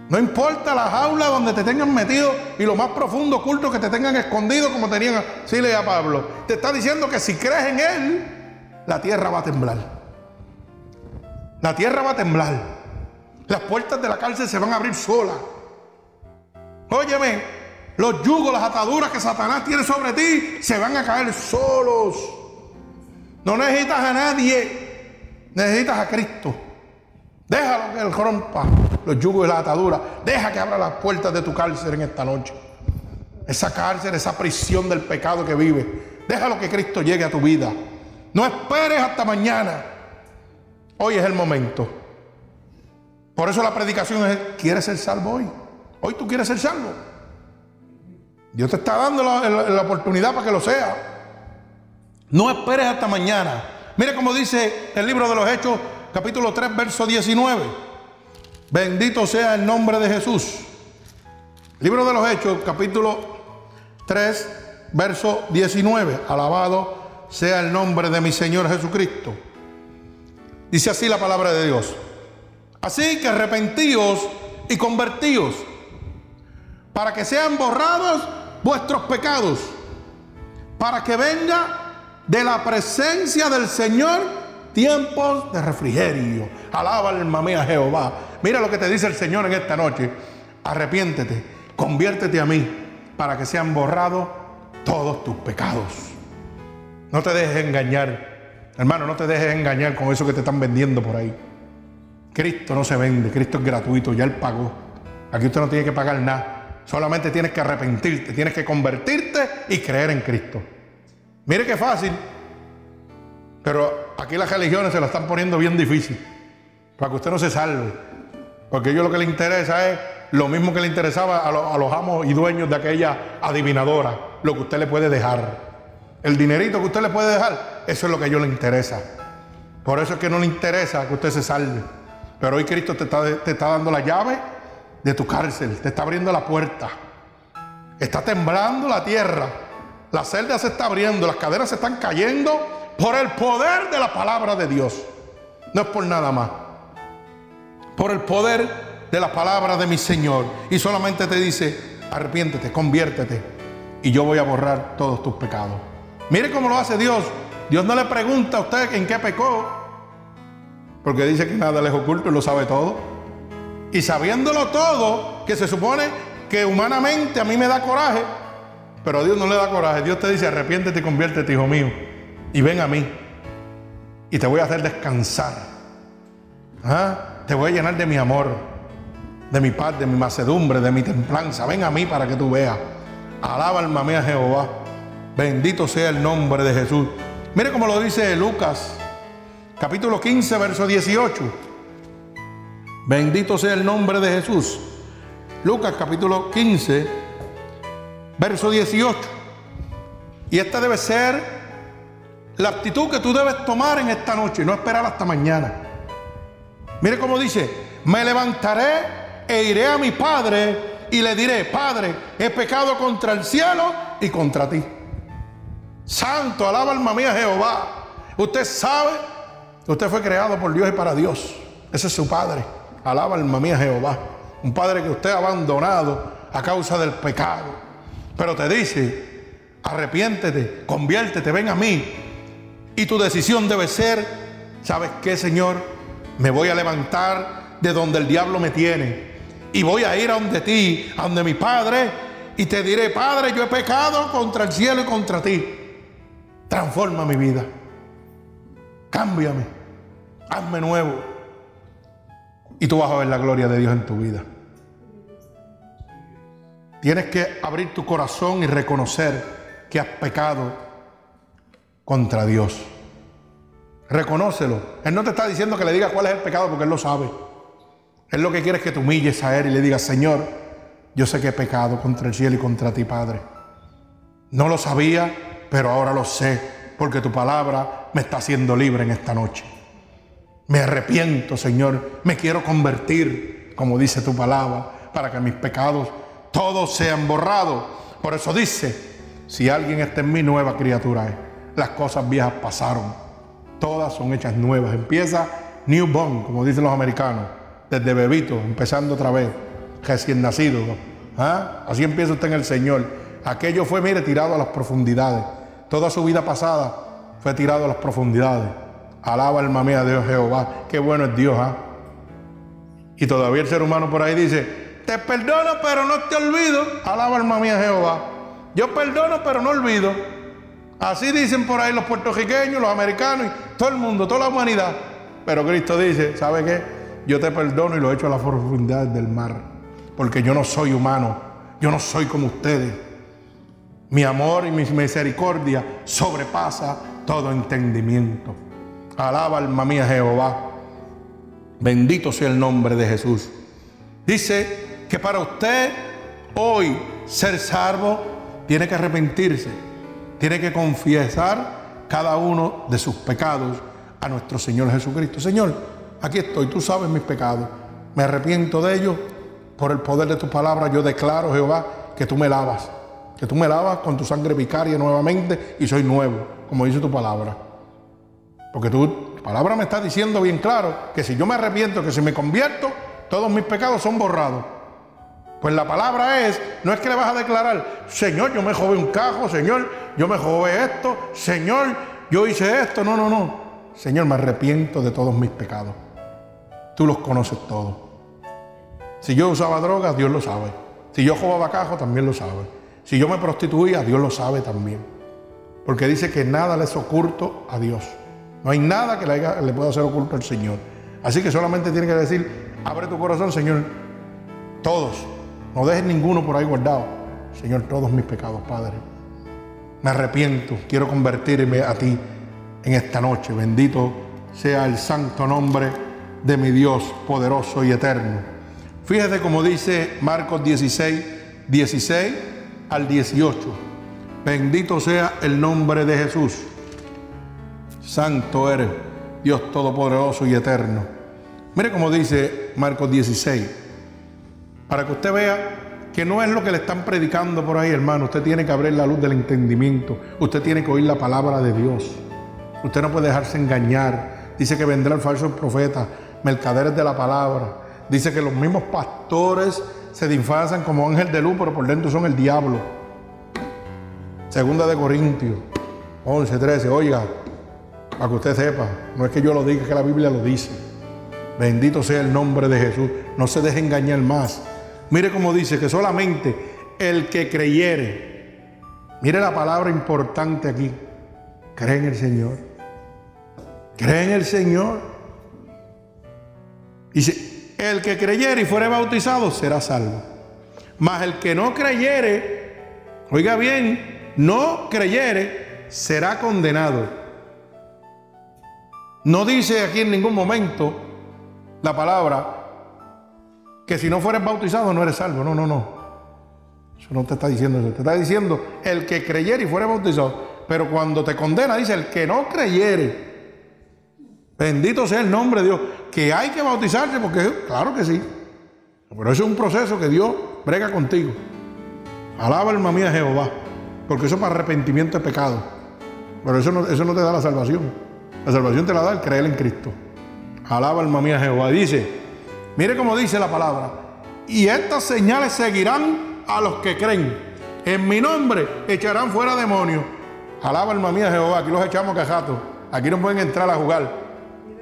No importa la jaula donde te tengan metido y lo más profundo oculto que te tengan escondido como tenían a Pablo. Te está diciendo que si crees en Él, la tierra va a temblar. La tierra va a temblar. Las puertas de la cárcel se van a abrir solas. Óyeme, los yugos, las ataduras que Satanás tiene sobre ti se van a caer solos. No necesitas a nadie, necesitas a Cristo. Déjalo que Él rompa los yugos y las ataduras. Deja que abra las puertas de tu cárcel en esta noche. Esa cárcel, esa prisión del pecado que vive. Déjalo que Cristo llegue a tu vida. No esperes hasta mañana. Hoy es el momento. Por eso la predicación es, ¿quieres ser salvo hoy? Hoy tú quieres ser salvo. Dios te está dando la, oportunidad para que lo sea. No esperes hasta mañana. Mire cómo dice el libro de los Hechos, capítulo 3, verso 19. Bendito sea el nombre de Jesús. Libro de los Hechos, capítulo 3, verso 19. Alabado sea el nombre de mi Señor Jesucristo. Dice así la palabra de Dios. Así que arrepentíos y convertíos para que sean borrados vuestros pecados, para que venga de la presencia del Señor tiempos de refrigerio. Alaba alma mía Jehová. Mira lo que te dice el Señor en esta noche. Arrepiéntete, conviértete a mí para que sean borrados todos tus pecados. No te dejes engañar. Hermano, no te dejes engañar con eso que te están vendiendo por ahí. Cristo no se vende, Cristo es gratuito, ya Él pagó. Aquí usted no tiene que pagar nada. Solamente tienes que arrepentirte, tienes que convertirte y creer en Cristo. Mire qué fácil. Pero aquí las religiones se la están poniendo bien difícil. Para que usted no se salve. Porque a ellos lo que les interesa es lo mismo que le interesaba a, a los amos y dueños de aquella adivinadora. Lo que usted le puede dejar. El dinerito que usted le puede dejar, eso es lo que a ellos les interesa. Por eso es que no le interesa que usted se salve. Pero hoy Cristo te está, te está dando la llave de tu cárcel, te está abriendo la puerta. Está temblando la tierra. La celda se está abriendo, las cadenas se están cayendo por el poder de la palabra de Dios. No es por nada más. Por el poder de la palabra de mi Señor. Y solamente te dice, arrepiéntete, conviértete. Y yo voy a borrar todos tus pecados. Mire cómo lo hace Dios. Dios no le pregunta a usted en qué pecó. Porque dice que nada le es oculto y lo sabe todo. Y sabiéndolo todo, que se supone que humanamente a mí me da coraje, pero a Dios no le da coraje. Dios te dice, arrepiéntete y conviértete, hijo mío, y ven a mí. Y te voy a hacer descansar. ¿Ah? Te voy a llenar de mi amor, de mi paz, de mi macedumbre, de mi templanza. Ven a mí para que tú veas. Alaba alma mía Jehová. Bendito sea el nombre de Jesús. Mire cómo lo dice Lucas, capítulo 15, verso 18. Bendito sea el nombre de Jesús. Lucas capítulo 15, verso 18. Y esta debe ser la actitud que tú debes tomar en esta noche, no esperar hasta mañana. Mire cómo dice, me levantaré e iré a mi Padre y le diré, Padre, he pecado contra el cielo y contra ti. Santo, alaba alma mía Jehová. Usted sabe, usted fue creado por Dios y para Dios. Ese es su Padre. Alaba alma mía Jehová. Un padre que usted ha abandonado a causa del pecado. Pero te dice, arrepiéntete, conviértete, ven a mí. Y tu decisión debe ser, ¿sabes qué, Señor? Me voy a levantar de donde el diablo me tiene. Y voy a ir a donde ti, a donde mi Padre. Y te diré, Padre, yo he pecado contra el cielo y contra ti. Transforma mi vida. Cámbiame. Hazme nuevo. Y tú vas a ver la gloria de Dios en tu vida. Tienes que abrir tu corazón y reconocer que has pecado contra Dios. Reconócelo. Él no te está diciendo que le digas cuál es el pecado porque Él lo sabe. Él lo que quiere es que te humilles a Él y le digas, Señor, yo sé que he pecado contra el cielo y contra ti, Padre. No lo sabía, pero ahora lo sé, porque tu palabra me está haciendo libre en esta noche. Me arrepiento, Señor. Me quiero convertir, como dice tu palabra. para que mis pecados todos sean borrados. Por eso dice, si alguien está en mi nueva criatura es. Las cosas viejas pasaron, todas son hechas nuevas. Empieza newborn, como dicen los americanos, desde bebito, empezando otra vez, recién nacido. ¿Ah? Así empieza usted en el Señor. Aquello fue, mire, tirado a las profundidades. Toda su vida pasada fue tirado a las profundidades. Alaba alma mía Dios Jehová. Qué bueno es Dios. ¿ah? Y todavía el ser humano por ahí dice, te perdono pero no te olvido. Alaba alma mía Jehová. Yo perdono pero no olvido. Así dicen por ahí los puertorriqueños, los americanos, y todo el mundo, toda la humanidad. Pero Cristo dice, ¿sabe qué? Yo te perdono y lo echo a las profundidades del mar. Porque yo no soy humano. Yo no soy como ustedes. Mi amor y mi misericordia sobrepasa todo entendimiento. Alaba alma mía Jehová. Bendito sea el nombre de Jesús. Dice que para usted hoy ser salvo tiene que arrepentirse, tiene que confesar cada uno de sus pecados a nuestro Señor Jesucristo. Señor, aquí estoy, tú sabes mis pecados, me arrepiento de ellos, por el poder de tu palabra yo declaro, Jehová, que tú me lavas, que tú me lavas con tu sangre vicaria nuevamente y soy nuevo, como dice tu palabra. Porque tu palabra me está diciendo bien claro que si yo me arrepiento, que si me convierto, todos mis pecados son borrados. Pues la palabra es, no es que le vas a declarar, Señor, yo me jové un cajo, Señor, yo me jové esto, Señor, yo hice esto. No, no, no. Señor, me arrepiento de todos mis pecados. Tú los conoces todos. Si yo usaba drogas, Dios lo sabe. Si yo jugaba cajo, también lo sabe. Si yo me prostituía, Dios lo sabe también. Porque dice que nada le es oculto a Dios. No hay nada que le, pueda hacer oculto al Señor. Así que solamente tiene que decir, abre tu corazón, Señor. Todos. No dejes ninguno por ahí guardado. Señor, todos mis pecados, Padre. Me arrepiento. Quiero convertirme a ti en esta noche. Bendito sea el santo nombre de mi Dios poderoso y eterno. Fíjate como dice Marcos 16, 16 al 18. Bendito sea el nombre de Jesús. Santo eres, Dios todopoderoso y eterno. Mire como dice Marcos 16. Para que usted vea que no es lo que le están predicando por ahí, hermano. Usted tiene que abrir la luz del entendimiento. Usted tiene que oír la palabra de Dios. Usted no puede dejarse engañar. Dice que vendrá el falso profeta, mercaderes de la palabra. Dice que los mismos pastores se disfrazan como ángel de luz, pero por dentro son el diablo. Segunda de Corintios 11, 13. Oiga, para que usted sepa, no es que yo lo diga, es que la Biblia lo dice. Bendito sea el nombre de Jesús. No se deje engañar más. Mire cómo dice que solamente el que creyere, mire la palabra importante aquí, cree en el Señor. Cree en el Señor. Dice, el que creyere y fuere bautizado será salvo. Mas el que no creyere, oiga bien, no creyere, será condenado. No dice aquí en ningún momento la palabra que si no fueres bautizado no eres salvo. No, no, no. Eso no te está diciendo eso. Te está diciendo el que creyere y fuere bautizado. Pero cuando te condena, dice el que no creyere Bendito sea el nombre de Dios. Que hay que bautizarse porque, claro que sí. Pero eso es un proceso que Dios brega contigo. Alaba alma mía Jehová. Porque eso es para arrepentimiento de pecado. Pero eso no, eso no te da la salvación. La salvación te la da el creer en Cristo. Alaba alma mía Jehová. Dice, mire cómo dice la palabra. Y estas señales seguirán a los que creen. En mi nombre echarán fuera demonios. Alaba alma mía Jehová. Aquí los echamos cajatos. Aquí no pueden entrar a jugar.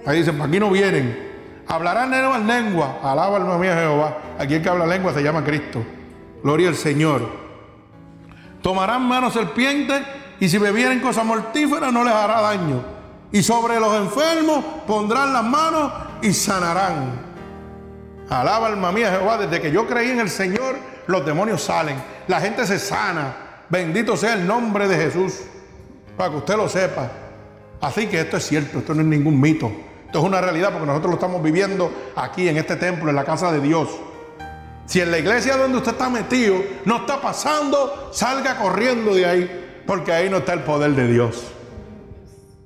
Ahí dicen, aquí no vienen. Hablarán nuevas lengua. Alaba alma mía Jehová. Aquí el que habla lengua se llama Cristo. Gloria al Señor. Tomarán manos serpientes y si bebieren cosas mortíferas no les hará daño. Y sobre los enfermos pondrán las manos y sanarán. Alaba alma mía Jehová. Desde que yo creí en el Señor, los demonios salen. La gente se sana. Bendito sea el nombre de Jesús. Para que usted lo sepa. Así que esto es cierto, esto no es ningún mito. Esto es una realidad porque nosotros lo estamos viviendo aquí en este templo, en la casa de Dios. Si en la iglesia donde usted está metido no está pasando, salga corriendo de ahí, porque ahí no está el poder de Dios.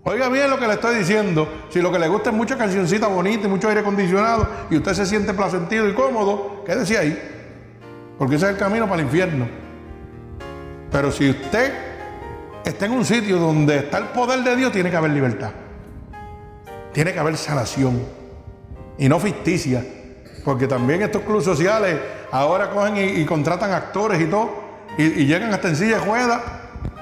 Oiga bien lo que le estoy diciendo. Si lo que le gusta es mucha cancioncita bonita y mucho aire acondicionado y usted se siente placentero y cómodo, quédese ahí. porque ese es el camino para el infierno. Pero si usted está en un sitio donde está el poder de Dios, tiene que haber libertad. Tiene que haber sanación. Y no ficticia. Porque también estos clubes sociales ahora cogen y, contratan actores y todo. Y, llegan hasta en silla de ruedas.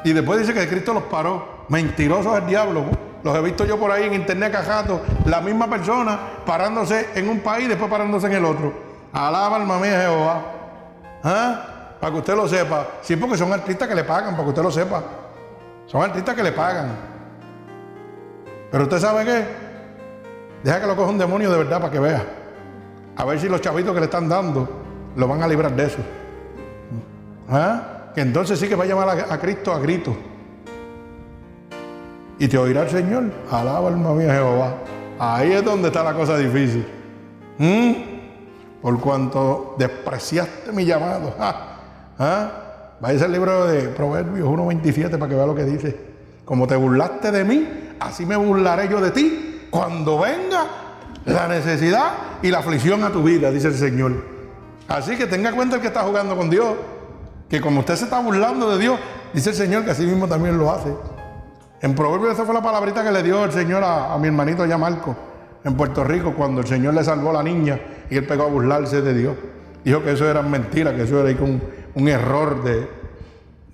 Y después dice que Cristo los paró. Mentirosos el diablo. Los he visto yo por ahí en internet cajando. La misma persona parándose en un país y después parándose en el otro. Alaba alma mía Jehová. ¿Ah? Para que usted lo sepa. Sí, porque son artistas que le pagan, para que usted lo sepa. Son artistas que le pagan. Pero usted sabe qué? Deja que lo coja un demonio de verdad para que vea. A ver si los chavitos que le están dando lo van a librar de eso. ¿Ah? Que entonces sí que va a llamar a, Cristo a grito. Y te oirá el Señor. Alaba alma mía Jehová. Ahí es donde está la cosa difícil. ¿Mm? Por cuanto despreciaste mi llamado. ¿Ah? Vaya al libro de Proverbios 1.27 para que vea lo que dice. Como te burlaste de mí, así me burlaré yo de ti cuando venga la necesidad y la aflicción a tu vida, dice el Señor. Así que tenga cuenta el que está jugando con Dios, que como usted se está burlando de Dios, dice el Señor que así mismo también lo hace. En Proverbios esa fue la palabrita que le dio el Señor a, mi hermanito ya Marco en Puerto Rico cuando el Señor le salvó a la niña y él pegó a burlarse de Dios. Dijo que eso era mentira, que eso era un, un error de,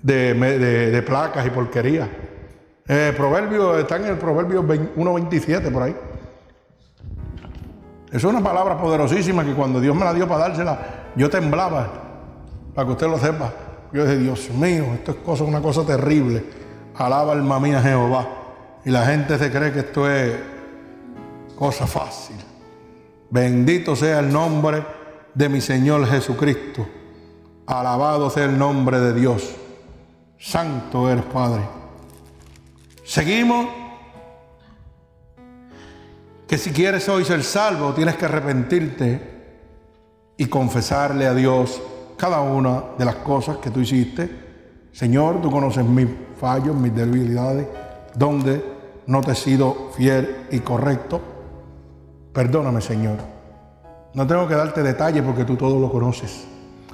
de, placas y porquería. Eh, proverbio, está en el Proverbio 1.27 por ahí. Es una palabra poderosísima que cuando Dios me la dio para dársela, yo temblaba, para que usted lo sepa. Yo dije, Dios mío, esto es cosa, una cosa terrible. Alaba alma mía Jehová. Y la gente se cree que esto es cosa fácil. Bendito sea el nombre de mi Señor Jesucristo. Alabado sea el nombre de Dios. Santo eres Padre. Seguimos que si quieres hoy ser salvo, tienes que arrepentirte y confesarle a Dios cada una de las cosas que tú hiciste. Señor, tú conoces mis fallos, mis debilidades, donde no te he sido fiel y correcto. Perdóname, Señor. No tengo que darte detalles porque tú todo lo conoces.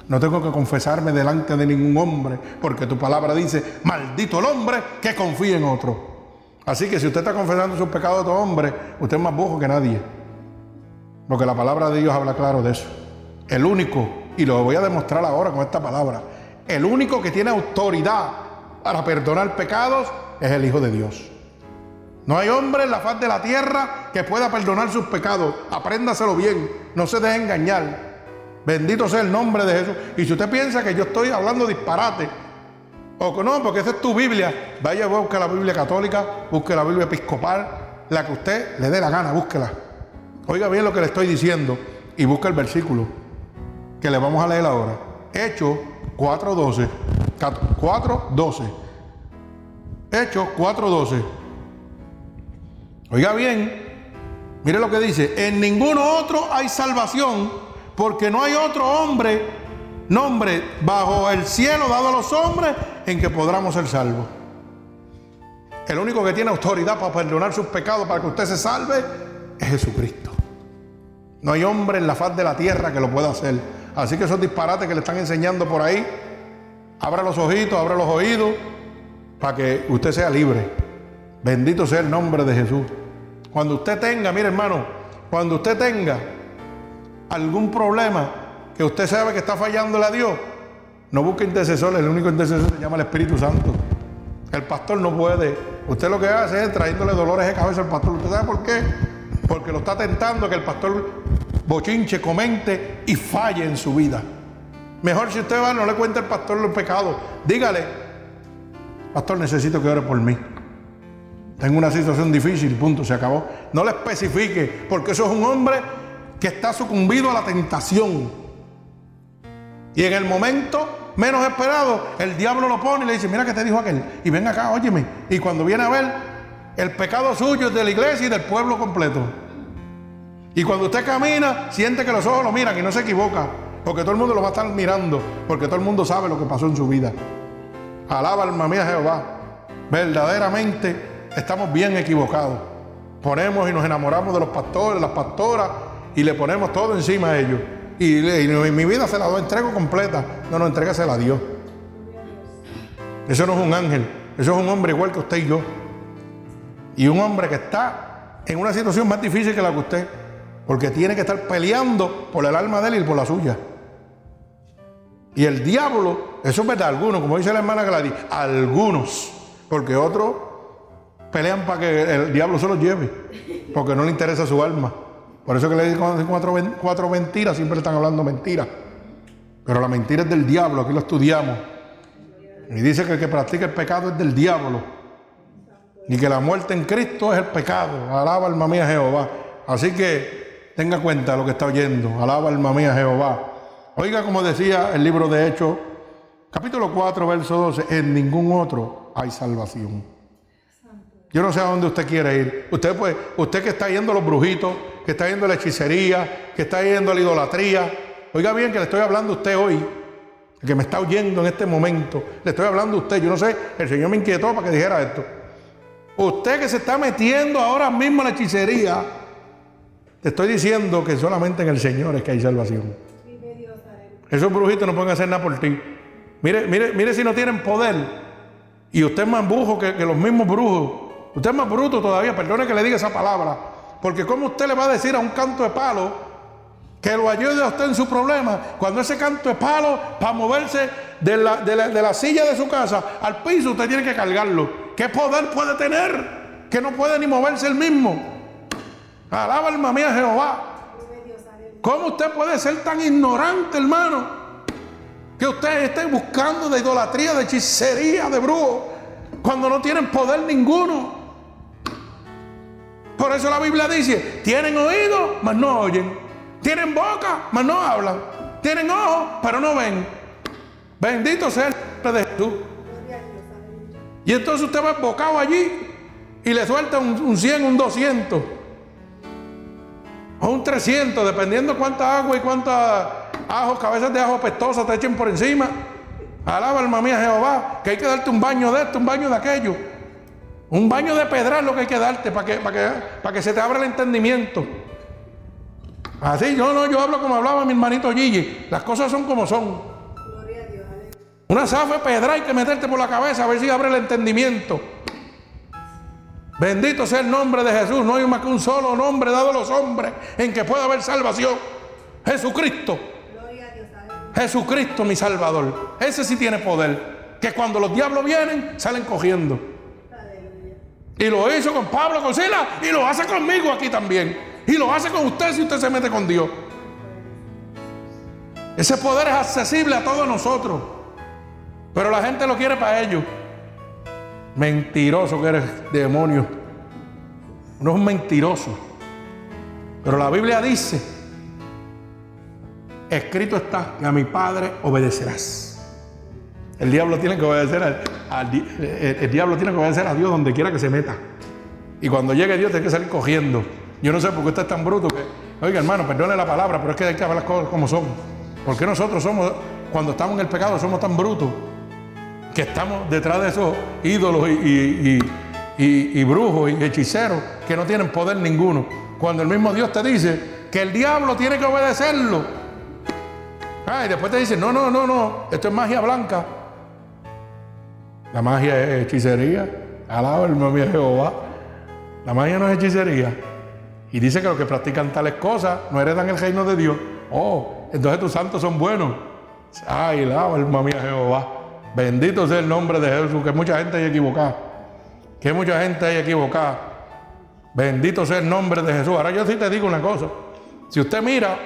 No tengo que confesarme delante de ningún hombre porque tu palabra dice, maldito el hombre que confíe en otro. Así que si usted está confesando sus pecados a otro hombre, usted es más bojo que nadie. Porque la palabra de Dios habla claro de eso. El único, y lo voy a demostrar ahora con esta palabra, el único que tiene autoridad para perdonar pecados es el Hijo de Dios. No hay hombre en la faz de la tierra que pueda perdonar sus pecados. Apréndaselo bien, no se deje engañar. Bendito sea el nombre de Jesús. Y si usted piensa que yo estoy hablando disparate, o no, porque esa es tu Biblia. Vaya, busque la Biblia católica, busque la Biblia episcopal, la que usted le dé la gana, búsquela. Oiga bien lo que le estoy diciendo y busque el versículo que le vamos a leer ahora. Hechos 4.12. 4.12. Hechos 4.12. Oiga bien, mire lo que dice. En ninguno otro hay salvación porque no hay otro hombre nombre bajo el cielo dado a los hombres en que podamos ser salvos. El único que tiene autoridad para perdonar sus pecados, para que usted se salve, es Jesucristo. No hay hombre en la faz de la tierra que lo pueda hacer. Así que esos disparates que le están enseñando por ahí, abra los ojitos, abra los oídos, para que usted sea libre. Bendito sea el nombre de Jesús. Cuando usted tenga, mire hermano, cuando usted tenga algún problema, que usted sabe que está fallándole a Dios, no busque intercesores, el único intercesor se llama el Espíritu Santo. El pastor no puede. Usted lo que hace es trayéndole dolores de cabeza al pastor. ¿Usted sabe por qué? Porque lo está tentando que el pastor bochinche, comente y falle en su vida. Mejor si usted va, no le cuente al pastor los pecados. Dígale, pastor, necesito que ore por mí. Tengo una situación difícil, punto, se acabó. No le especifique, porque eso es un hombre que está sucumbido a la tentación. Y en el momento menos esperado, el diablo lo pone y le dice, mira que te dijo aquel. Y ven acá, óyeme. Y cuando viene a ver, el pecado suyo es de la iglesia y del pueblo completo. Y cuando usted camina, siente que los ojos lo miran y no se equivoca. Porque todo el mundo lo va a estar mirando. Porque todo el mundo sabe lo que pasó en su vida. Alaba alma mía Jehová. Verdaderamente estamos bien equivocados. Ponemos y nos enamoramos de los pastores, las pastoras y le ponemos todo encima a ellos. y, mi vida se la doy, entrego completa. No, no, entrégasela a Dios. Eso no es un ángel, eso es un hombre igual que usted y yo. Y un hombre que está en una situación más difícil que la que usted, porque tiene que estar peleando por el alma de él y por la suya. Y el diablo, eso es verdad, algunos, como dice la hermana Gladys, algunos, porque otros pelean para que el diablo se los lleve, porque no le interesa su alma. Por eso que le dicen cuatro, cuatro mentiras, siempre están hablando mentiras. Pero la mentira es del diablo, aquí lo estudiamos. Y dice que el que practica el pecado es del diablo. Y que la muerte en Cristo es el pecado. Alaba alma mía Jehová. Así que tenga cuenta lo que está oyendo. Alaba alma mía Jehová. Oiga como decía el libro de Hechos, capítulo 4, verso 12, en ningún otro hay salvación. Yo no sé a dónde usted quiere ir. Usted, pues, usted que está yendo los brujitos, que está yendo a la hechicería, que está yendo a la idolatría. Oiga bien que le estoy hablando a usted hoy, que me está oyendo en este momento. Le estoy hablando a usted. Yo no sé, el Señor me inquietó para que dijera esto. Usted que se está metiendo ahora mismo en la hechicería, te estoy diciendo que solamente en el Señor es que hay salvación. Esos brujitos no pueden hacer nada por ti. Mire, mire, mire si no tienen poder. Y usted es más brujo que, los mismos brujos. Usted es más bruto todavía, perdone que le diga esa palabra. Porque ¿cómo usted le va a decir a un canto de palo que lo ayude a usted en su problema cuando ese canto de palo para moverse de la, de la silla de su casa al piso usted tiene que cargarlo? ¿Qué poder puede tener? Que no puede ni moverse el mismo. Alaba alma mía Jehová. ¿Cómo usted puede ser tan ignorante, hermano? Que usted esté buscando de idolatría, de hechicería, de brujo, cuando no tienen poder ninguno. Por eso la Biblia dice, tienen oído, mas no oyen. Tienen boca, mas no hablan. Tienen ojos, pero no ven. Bendito sea el nombre de Jesús. Y entonces usted va embocado allí y le suelta un, un 100, un 200 o un 300, dependiendo cuánta agua y cuántas ajos, cabezas de ajo pestosas te echen por encima. Alaba alma mía Jehová, que hay que darte un baño de esto, un baño de aquello. Un baño de pedra es lo que hay que darte para que, para que, para que se te abra el entendimiento. Así, yo no, yo hablo como hablaba mi hermanito Gigi. Las cosas son como son. Una zafa de pedra hay que meterte por la cabeza a ver si abre el entendimiento. Bendito sea el nombre de Jesús. No hay más que un solo nombre dado a los hombres en que pueda haber salvación. Jesucristo. Jesucristo, mi Salvador. Ese sí tiene poder. Que cuando los diablos vienen, salen cogiendo. Y lo hizo con Pablo, con Sila, y lo hace conmigo aquí también. Y lo hace con usted si usted se mete con Dios. Ese poder es accesible a todos nosotros. Pero la gente lo quiere para ellos. Mentiroso que eres, demonio. No es un mentiroso. Pero la Biblia dice, escrito está, que a mi Padre obedecerás. El diablo tiene que obedecer al, el, diablo tiene que obedecer a Dios donde quiera que se meta. Y cuando llegue Dios tiene que salir cogiendo. Yo no sé por qué usted es tan bruto que, oiga hermano, perdone la palabra, pero es que hay que hablar las cosas como son. Porque nosotros somos, cuando estamos en el pecado, somos tan brutos que estamos detrás de esos ídolos y, brujos y hechiceros que no tienen poder ninguno. Cuando el mismo Dios te dice que el diablo tiene que obedecerlo. Ah, y después te dice, no, no, no, no, esto es magia blanca. La magia es hechicería. Alaba nombre de Jehová. La magia no es hechicería. Y dice que los que practican tales cosas no heredan el reino de Dios. Oh, entonces tus santos son buenos. Ay, alaba nombre de Jehová. Bendito sea el nombre de Jesús, que mucha gente hay equivocada. Que mucha gente hay equivocada. Bendito sea el nombre de Jesús. Ahora yo sí te digo una cosa. Si usted mira,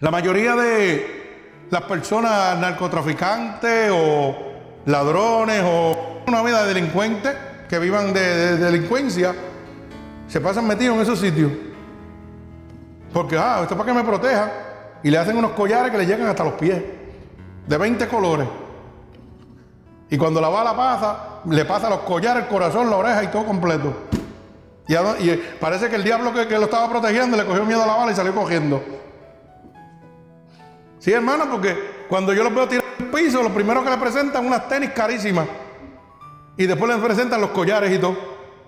la mayoría de las personas narcotraficantes o ladrones o una vida de delincuentes que vivan de, delincuencia, se pasan metidos en esos sitios. Porque, ah, esto es para que me proteja. Y le hacen unos collares que le llegan hasta los pies, de 20 colores. Y cuando la bala pasa, le pasa los collares, el corazón, la oreja y todo completo. Y, parece que el diablo que, lo estaba protegiendo le cogió miedo a la bala y salió cogiendo. Sí, hermano, porque cuando yo los veo tirar piso, lo primero que le presentan unas tenis carísimas. Y después le presentan los collares y todo.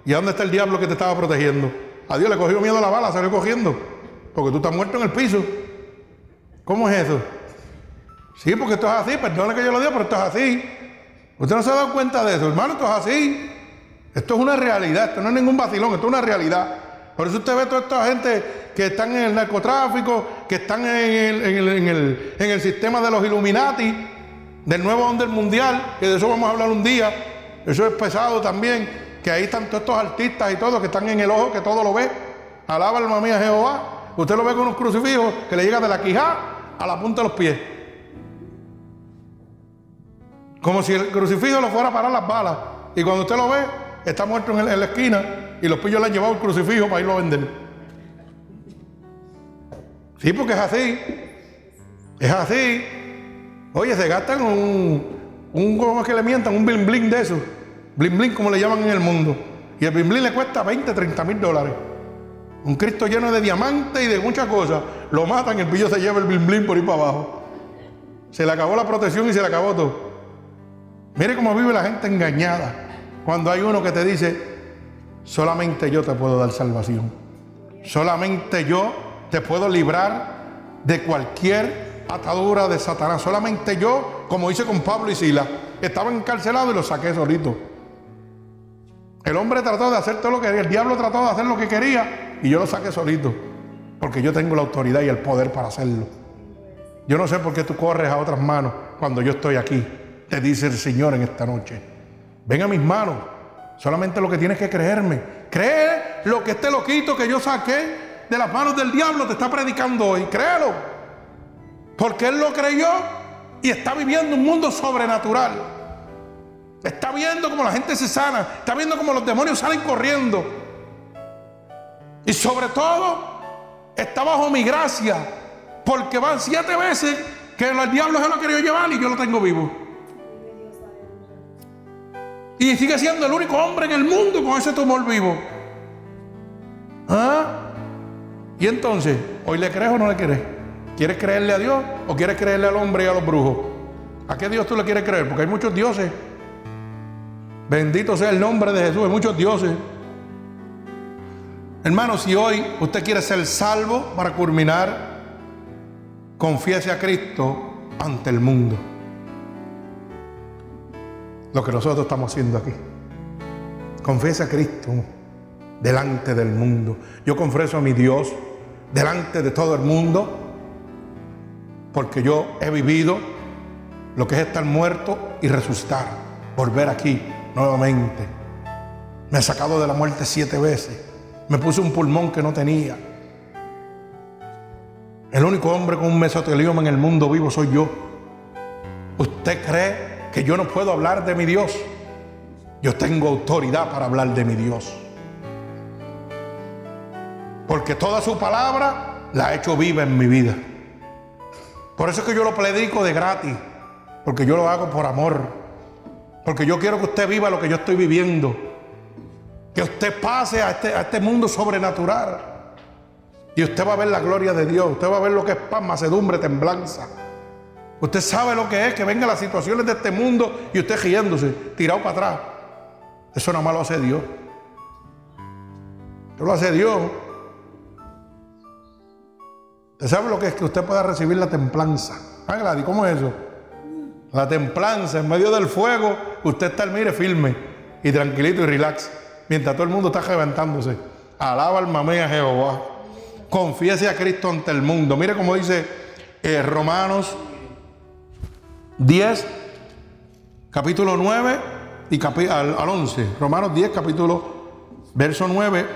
¿Y dónde está el diablo que te estaba protegiendo? A Dios le cogió miedo a la bala, salió cogiendo. Porque tú estás muerto en el piso. ¿Cómo es eso? Sí, porque esto es así, perdone que yo lo diga, pero esto es así. Usted no se ha dado cuenta de eso, hermano, esto es así. Esto es una realidad, esto no es ningún vacilón, esto es una realidad. Por eso usted ve toda esta gente que están en el narcotráfico, que están en el sistema de los Illuminati, del nuevo orden mundial, que de eso vamos a hablar un día. Eso es pesado también, que ahí están todos estos artistas y todos que están en el ojo, que todo lo ve. Alaba alma mía Jehová. Usted lo ve con unos crucifijos que le llega de la quijá a la punta de los pies. Como si el crucifijo lo fuera a parar las balas. Y cuando usted lo ve, está muerto en, la esquina y los pillos le han llevado el crucifijo para irlo a vender. Sí, porque es así. Es así. Oye, se gastan un, un ¿cómo es que le mientan? Un bling bling de eso. Bling bling como le llaman en el mundo. Y el bling bling le cuesta 20, 30 mil dólares. Un Cristo lleno de diamantes y de muchas cosas. Lo matan, el pillo se lleva el bling bling por ir para abajo. Se le acabó la protección y se le acabó todo. Mire cómo vive la gente engañada. Cuando hay uno que te dice, solamente yo te puedo dar salvación. Solamente yo te puedo librar de cualquier atadura de Satanás. Solamente yo, como hice con Pablo y Sila, estaba encarcelado y lo saqué solito. El hombre trató de hacer todo lo que quería, el diablo trató de hacer lo que quería y yo lo saqué solito. Porque yo tengo la autoridad y el poder para hacerlo. Yo no sé por qué tú corres a otras manos cuando yo estoy aquí. Te dice el Señor en esta noche. Ven a mis manos. Solamente lo que tienes que creerme. Cree lo que este loquito que yo saqué de las manos del diablo te está predicando hoy. Créelo. Porque él lo creyó y está viviendo un mundo sobrenatural. Está viendo cómo la gente se sana. Está viendo cómo los demonios salen corriendo. Y sobre todo, está bajo mi gracia. Porque van siete veces que el diablo se lo ha querido llevar y yo lo tengo vivo. Y sigue siendo el único hombre en el mundo con ese tumor vivo. ¿Ah? Y entonces, ¿hoy le crees o no le crees? ¿Quieres creerle a Dios o quieres creerle al hombre y a los brujos? ¿A qué Dios tú le quieres creer? Porque hay muchos dioses. Bendito sea el nombre de Jesús, hay muchos dioses. Hermano, si hoy usted quiere ser salvo para culminar, confiese a Cristo ante el mundo. Lo que nosotros estamos haciendo aquí. Confiese a Cristo delante del mundo. Yo confieso a mi Dios delante de todo el mundo porque yo he vivido lo que es estar muerto y resucitar, volver aquí nuevamente. Me ha sacado de la muerte siete veces. Me puse un pulmón que no tenía. El único hombre con un mesotelioma en el mundo vivo soy yo. ¿Usted cree que yo no puedo hablar de mi Dios? Yo tengo autoridad para hablar de mi Dios. Porque toda su palabra la ha hecho viva en mi vida. Por eso es que yo lo predico de gratis, porque yo lo hago por amor, porque yo quiero que usted viva lo que yo estoy viviendo, que usted pase a este, a este mundo sobrenatural y usted va a ver la gloria de Dios, usted va a ver lo que es paz, macedumbre, temblanza. Usted sabe lo que es que vengan las situaciones de este mundo y usted riéndose, tirado para atrás. Eso nada más lo hace Dios. Eso lo hace Dios. ¿Usted sabe lo que es que usted pueda recibir la templanza? Ah, ¿cómo es eso? La templanza en medio del fuego, usted está, mire, firme y tranquilito y relax, mientras todo el mundo está levantándose. Alaba alma mía Jehová. Confiese a Cristo ante el mundo. Mire cómo dice eh, Romanos 10, capítulo 9 y al, al 11. Romanos 10, capítulo, verso 9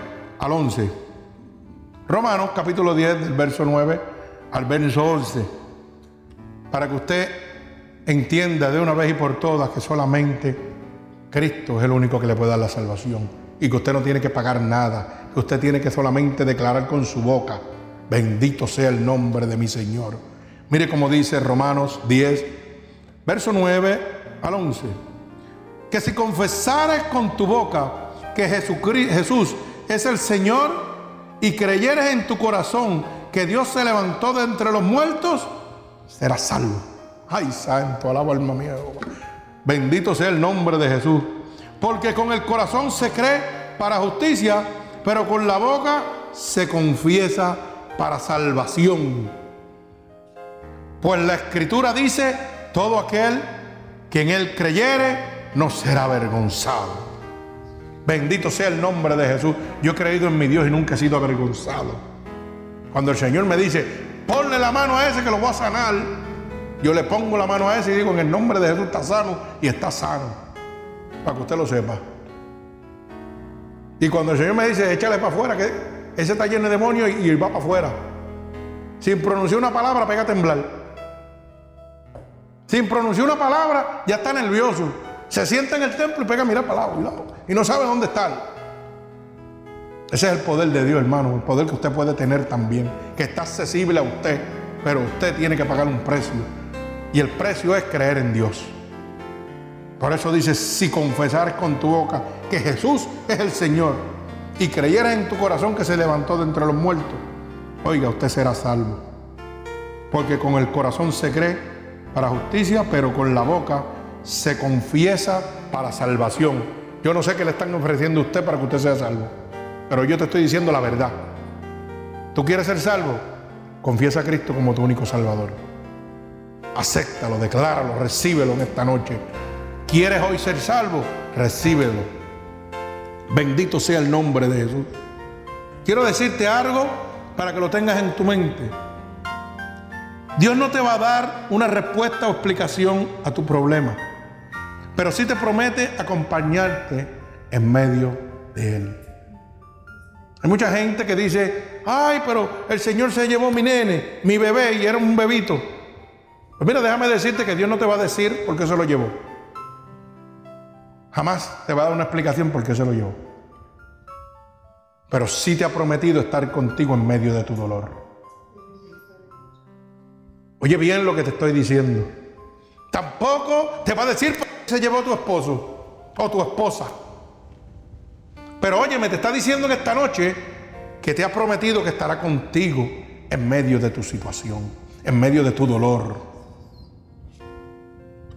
al 11. Romanos capítulo 10, del verso 9 al verso 11, para que usted entienda de una vez y por todas que solamente Cristo es el único que le puede dar la salvación y que usted no tiene que pagar nada, que usted tiene que solamente declarar con su boca, bendito sea el nombre de mi Señor. Mire cómo dice Romanos 10, verso 9 al 11, que si confesares con tu boca que Jesús es el Señor, y creyeres en tu corazón que Dios se levantó de entre los muertos, serás salvo. Ay, santo, alaba alma mía. Bendito sea el nombre de Jesús. Porque con el corazón se cree para justicia, pero con la boca se confiesa para salvación. Pues la escritura dice, todo aquel que en él creyere no será avergonzado. Bendito sea el nombre de Jesús. Yo he creído en mi Dios y nunca he sido avergonzado. Cuando el Señor me dice, ponle la mano a ese que lo voy a sanar, yo le pongo la mano a ese y digo, en el nombre de Jesús está sano y está sano. Para que usted lo sepa. Y cuando el Señor me dice, échale para afuera, que ese está lleno de demonios y, va para afuera. Sin pronunciar una palabra, pega a temblar. Sin pronunciar una palabra, ya está nervioso. Se sienta en el templo y pega a mirar para lado, y no sabe dónde está. Ese es el poder de Dios, hermano, el poder que usted puede tener también, que está accesible a usted, pero usted tiene que pagar un precio. Y el precio es creer en Dios. Por eso dice, si confesares con tu boca que Jesús es el Señor y creyeras en tu corazón que se levantó de entre los muertos, oiga, usted será salvo. Porque con el corazón se cree para justicia, pero con la boca se confiesa para salvación. Yo no sé qué le están ofreciendo a usted para que usted sea salvo, pero yo te estoy diciendo la verdad. ¿Tú quieres ser salvo? Confiesa a Cristo como tu único Salvador. Acéptalo, decláralo, recíbelo en esta noche. ¿Quieres hoy ser salvo? Recíbelo. Bendito sea el nombre de Jesús. Quiero decirte algo para que lo tengas en tu mente. Dios no te va a dar una respuesta o explicación a tu problema, pero sí te promete acompañarte en medio de él. Hay mucha gente que dice, ay, pero el Señor se llevó mi nene, mi bebé, y era un bebito. Pues mira, déjame decirte que Dios no te va a decir por qué se lo llevó. Jamás te va a dar una explicación por qué se lo llevó. Pero sí te ha prometido estar contigo en medio de tu dolor. Oye bien lo que te estoy diciendo. Tampoco te va a decir se llevó tu esposo o tu esposa. Pero óyeme, te está diciendo en esta noche que te ha prometido que estará contigo en medio de tu situación, en medio de tu dolor.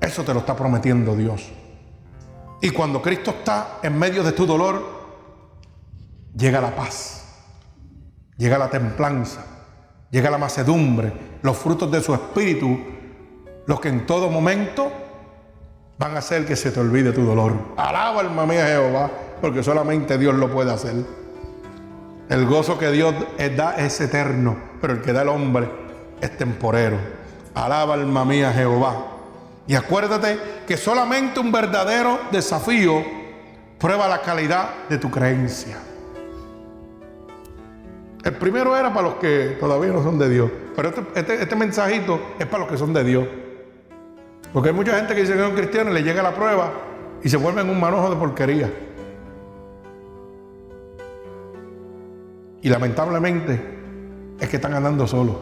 Eso te lo está prometiendo Dios. Y cuando Cristo está en medio de tu dolor, llega la paz, llega la templanza, llega la macedumbre, los frutos de su espíritu, los que en todo momento van a hacer que se te olvide tu dolor. Alaba alma mía Jehová, porque solamente Dios lo puede hacer. El gozo que Dios da es eterno, pero el que da el hombre es temporero. Alaba alma mía Jehová. Y acuérdate que solamente un verdadero desafío prueba la calidad de tu creencia. El primero era para los que todavía no son de Dios. Pero este, este, este mensajito es para los que son de Dios. Porque hay mucha gente que dice que son cristianos le llega la prueba y se vuelven un manojo de porquería. Y lamentablemente es que están andando solos.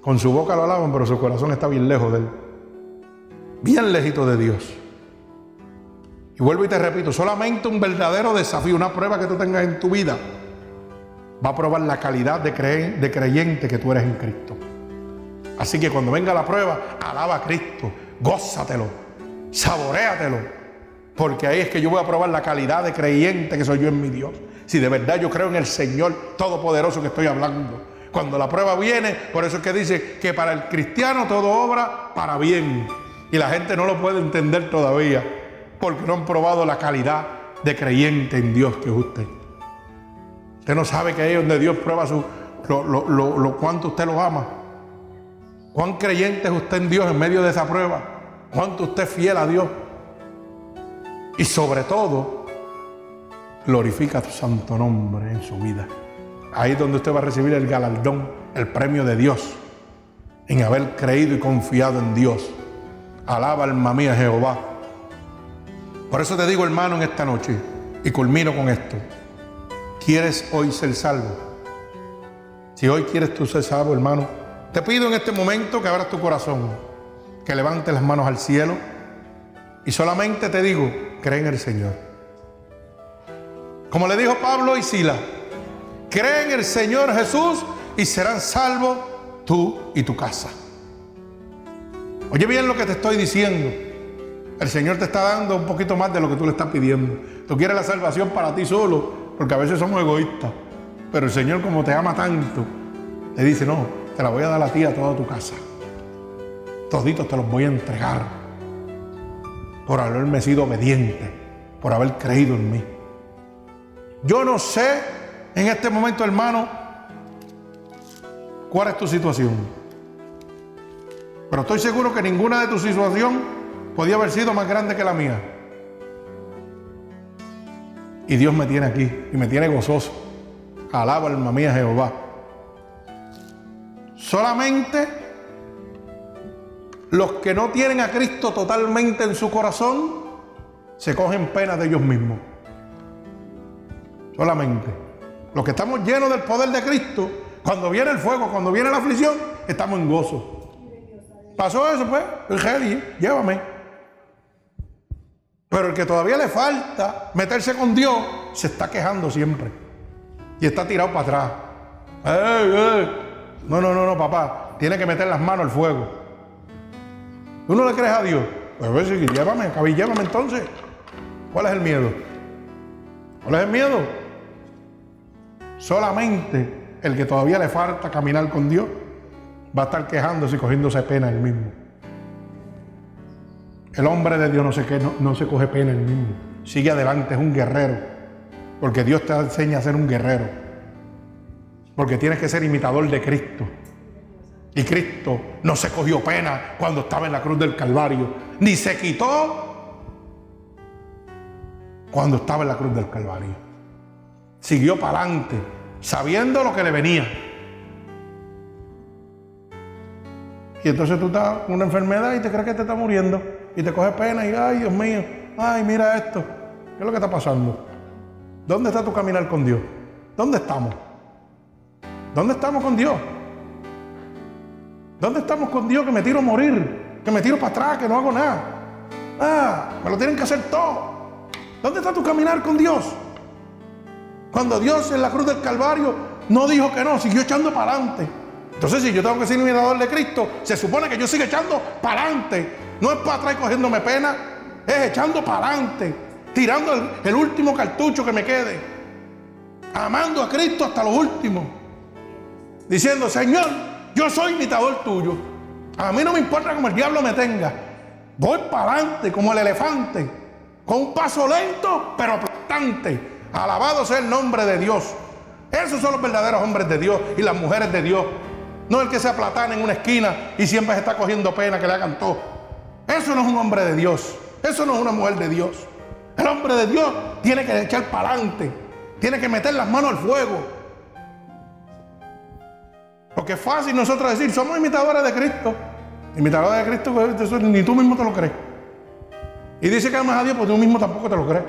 Con su boca lo alaban, pero su corazón está bien lejos de él bien lejito de Dios. Y vuelvo y te repito, solamente un verdadero desafío, una prueba que tú tengas en tu vida, va a probar la calidad de creyente que tú eres en Cristo. Así que cuando venga la prueba, alaba a Cristo, gózatelo, saboreatelo, porque ahí es que yo voy a probar la calidad de creyente que soy yo en mi Dios. Si de verdad yo creo en el Señor Todopoderoso que estoy hablando. Cuando la prueba viene, por eso es que dice que para el cristiano todo obra para bien. Y la gente no lo puede entender todavía porque no han probado la calidad de creyente en Dios que es usted. Usted no sabe que ahí es donde Dios prueba su, lo, lo, cuánto usted lo ama. Cuán creyente es usted en Dios en medio de esa prueba. Cuánto usted es fiel a Dios. Y sobre todo, glorifica tu santo nombre en su vida. Ahí es donde usted va a recibir el galardón, el premio de Dios, en haber creído y confiado en Dios. Alaba alma mía Jehová. Por eso te digo, hermano, en esta noche, y culmino con esto. ¿Quieres hoy ser salvo? Si hoy quieres tú ser salvo, hermano, te pido en este momento que abras tu corazón, que levantes las manos al cielo y solamente te digo, cree en el Señor. Como le dijo Pablo y Sila, cree en el Señor Jesús y serán salvos tú y tu casa. Oye bien lo que te estoy diciendo. El Señor te está dando un poquito más de lo que tú le estás pidiendo. Tú quieres la salvación para ti solo, porque a veces somos egoístas. Pero el Señor como te ama tanto, te dice, no, te la voy a dar a ti a toda tu casa. Toditos te los voy a entregar por haberme sido obediente, por haber creído en mí. Yo no sé en este momento, hermano, cuál es tu situación. Pero estoy seguro que ninguna de tu situación podía haber sido más grande que la mía. Y Dios me tiene aquí y me tiene gozoso. Alaba alma mía Jehová. Solamente los que no tienen a Cristo totalmente en su corazón se cogen pena de ellos mismos. Solamente. Los que estamos llenos del poder de Cristo, cuando viene el fuego, cuando viene la aflicción, estamos en gozo. Pasó eso, pues, el llévame. Pero el que todavía le falta meterse con Dios, se está quejando siempre. Y está tirado para atrás. No, no, no, no, papá. Tiene que meter las manos al fuego. ¿Tú no le crees a Dios? Pues a ver si llévame, cabí, llévame entonces. ¿Cuál es el miedo? ¿Cuál es el miedo? Solamente el que todavía le falta caminar con Dios va a estar quejándose y cogiéndose pena él mismo. El hombre de Dios no se, no, no se coge pena él mismo. Sigue adelante, es un guerrero. Porque Dios te enseña a ser un guerrero. Porque tienes que ser imitador de Cristo. Y Cristo no se cogió pena cuando estaba en la cruz del Calvario. Ni se quitó cuando estaba en la cruz del Calvario. Siguió para adelante, sabiendo lo que le venía. Y entonces tú estás con una enfermedad y te crees que te está muriendo. Y te coges pena y, ay, Dios mío, ay, mira esto. ¿Qué es lo que está pasando? ¿Dónde está tu caminar con Dios? ¿Dónde estamos? ¿Dónde estamos con Dios? ¿Dónde estamos con Dios que me tiro a morir? Que me tiro para atrás, que no hago nada. Ah, me lo tienen que hacer todo. ¿Dónde está tu caminar con Dios? Cuando Dios en la cruz del Calvario no dijo que no, siguió echando para adelante. Entonces, si yo tengo que ser imitador de Cristo, se supone que yo siga echando para adelante. No es para atrás cogiéndome pena, es echando para adelante, tirando el, el último cartucho que me quede, amando a Cristo hasta lo último, diciendo, Señor, yo soy imitador tuyo. A mí no me importa cómo el diablo me tenga. Voy para adelante como el elefante, con un paso lento, pero aplastante. Alabado sea el nombre de Dios. Esos son los verdaderos hombres de Dios y las mujeres de Dios. No el que se aplatana en una esquina y siempre se está cogiendo pena que le hagan todo. Eso no es un hombre de Dios. Eso no es una mujer de Dios. El hombre de Dios tiene que echar para adelante. Tiene que meter las manos al fuego. Porque es fácil nosotros decir, somos imitadores de Cristo. Imitadores de Cristo, pues, ni tú mismo te lo crees. Y dice que amas a Dios, pues tú mismo tampoco te lo crees.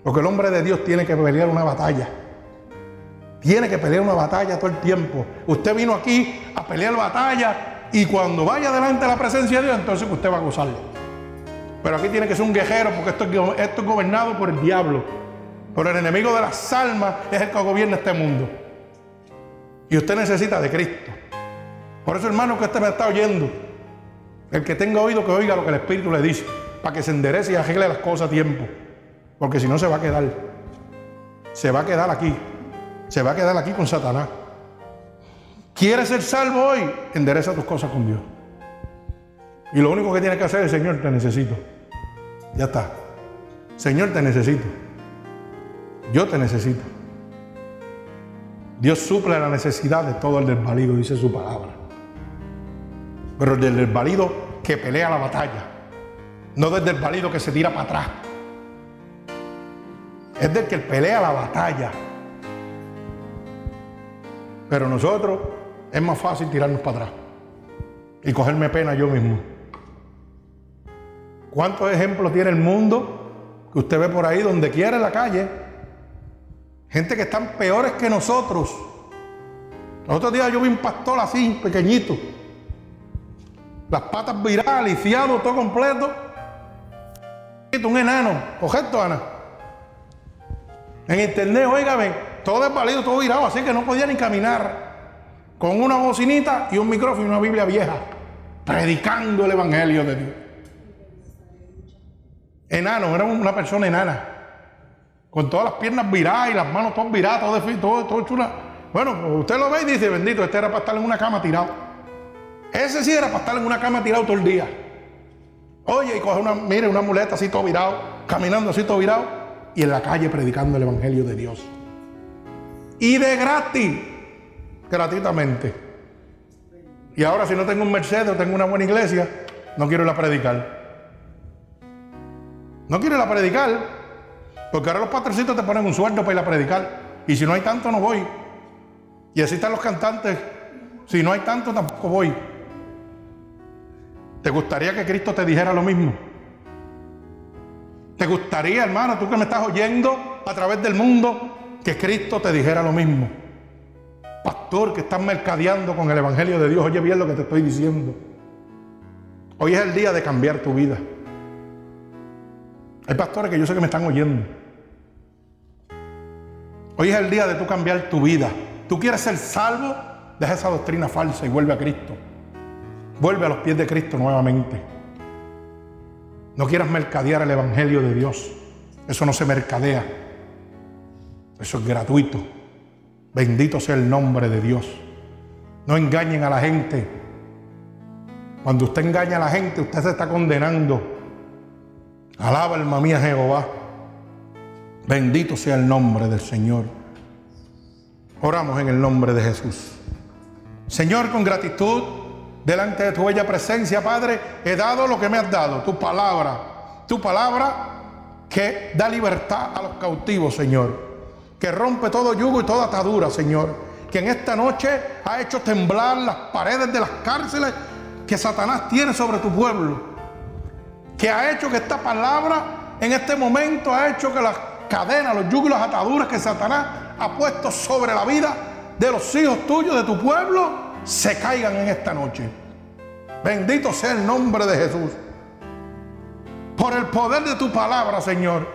Porque el hombre de Dios tiene que pelear una batalla. Tiene que pelear una batalla todo el tiempo. Usted vino aquí a pelear batalla y cuando vaya delante de la presencia de Dios, entonces usted va a gozarlo. Pero aquí tiene que ser un guerrero porque esto, esto es gobernado por el diablo. Por el enemigo de las almas es el que gobierna este mundo. Y usted necesita de Cristo. Por eso, hermano, que usted me está oyendo, el que tenga oído que oiga lo que el Espíritu le dice, para que se enderece y arregle las cosas a tiempo. Porque si no se va a quedar. Se va a quedar aquí. Se va a quedar aquí con Satanás. ¿Quieres ser salvo hoy? Endereza tus cosas con Dios. Y lo único que tienes que hacer es, Señor, te necesito. Ya está. Señor, te necesito. Yo te necesito. Dios suple la necesidad de todo el desvalido, dice su palabra. Pero el del desvalido que pelea la batalla. No del desvalido que se tira para atrás. Es del que pelea la batalla. Pero nosotros es más fácil tirarnos para atrás y cogerme pena yo mismo. ¿Cuántos ejemplos tiene el mundo que usted ve por ahí donde quiera en la calle? Gente que están peores que nosotros. Los otros días yo vi un pastor así, pequeñito. Las patas viradas, lisiado, todo completo. Un enano, correcto, Ana. En internet, oígame, todo desvalido, todo virado, así que no podía ni caminar. Con una bocinita y un micrófono y una Biblia vieja, predicando el Evangelio de Dios. Enano, era una persona enana, con todas las piernas viradas y las manos todas viradas, todo, todo, todo chula. Bueno, usted lo ve y dice, bendito, este era para estar en una cama tirado. Ese sí era para estar en una cama tirado todo el día. Oye, y coge una, mire, una muleta así todo virado, caminando así todo virado, y en la calle predicando el Evangelio de Dios. Y de gratis, gratuitamente. Y ahora si no tengo un Mercedes o tengo una buena iglesia, no quiero ir a predicar. No quiero ir a predicar, porque ahora los patrocitos te ponen un sueldo para ir a predicar. Y si no hay tanto, no voy. Y así están los cantantes. Si no hay tanto, tampoco voy. ¿Te gustaría que Cristo te dijera lo mismo? ¿Te gustaría, hermano, tú que me estás oyendo a través del mundo, que Cristo te dijera lo mismo? Pastor, que estás mercadeando con el Evangelio de Dios, oye bien lo que te estoy diciendo. Hoy es el día de cambiar tu vida. Hay pastores que yo sé que me están oyendo. Hoy es el día de tú cambiar tu vida. Tú quieres ser salvo, deja esa doctrina falsa y vuelve a Cristo. Vuelve a los pies de Cristo nuevamente. No quieras mercadear el Evangelio de Dios. Eso no se mercadea. Eso es gratuito. Bendito sea el nombre de Dios. No engañen a la gente. Cuando usted engaña a la gente, usted se está condenando. Alaba alma mía Jehová. Bendito sea el nombre del Señor. Oramos en el nombre de Jesús. Señor, con gratitud, delante de tu bella presencia, Padre, he dado lo que me has dado, tu palabra. Tu palabra que da libertad a los cautivos, Señor que rompe todo yugo y toda atadura, Señor. Que en esta noche ha hecho temblar las paredes de las cárceles que Satanás tiene sobre tu pueblo. Que ha hecho que esta palabra en este momento ha hecho que las cadenas, los yugos y las ataduras que Satanás ha puesto sobre la vida de los hijos tuyos, de tu pueblo, se caigan en esta noche. Bendito sea el nombre de Jesús. Por el poder de tu palabra, Señor.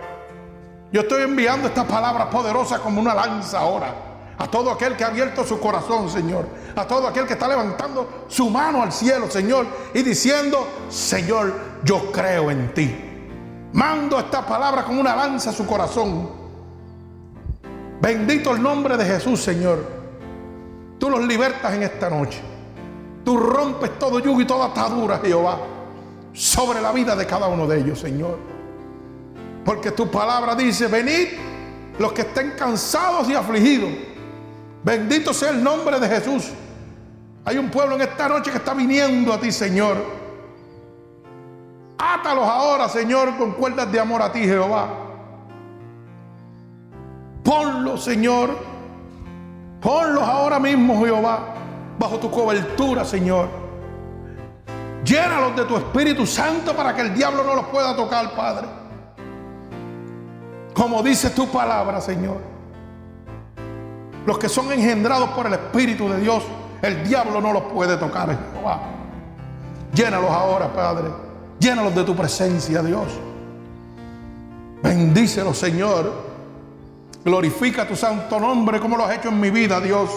Yo estoy enviando esta palabra poderosa como una lanza ahora a todo aquel que ha abierto su corazón, Señor. A todo aquel que está levantando su mano al cielo, Señor. Y diciendo, Señor, yo creo en ti. Mando esta palabra como una lanza a su corazón. Bendito el nombre de Jesús, Señor. Tú los libertas en esta noche. Tú rompes todo yugo y toda atadura, Jehová, sobre la vida de cada uno de ellos, Señor. Porque tu palabra dice, venid los que estén cansados y afligidos. Bendito sea el nombre de Jesús. Hay un pueblo en esta noche que está viniendo a ti, Señor. Átalos ahora, Señor, con cuerdas de amor a ti, Jehová. Ponlos, Señor. Ponlos ahora mismo, Jehová, bajo tu cobertura, Señor. Llénalos de tu Espíritu Santo para que el diablo no los pueda tocar, Padre. Como dice tu palabra, Señor. Los que son engendrados por el Espíritu de Dios, el diablo no los puede tocar, Jehová. Llénalos ahora, Padre. Llénalos de tu presencia, Dios. Bendícelos, Señor. Glorifica tu santo nombre como lo has hecho en mi vida, Dios.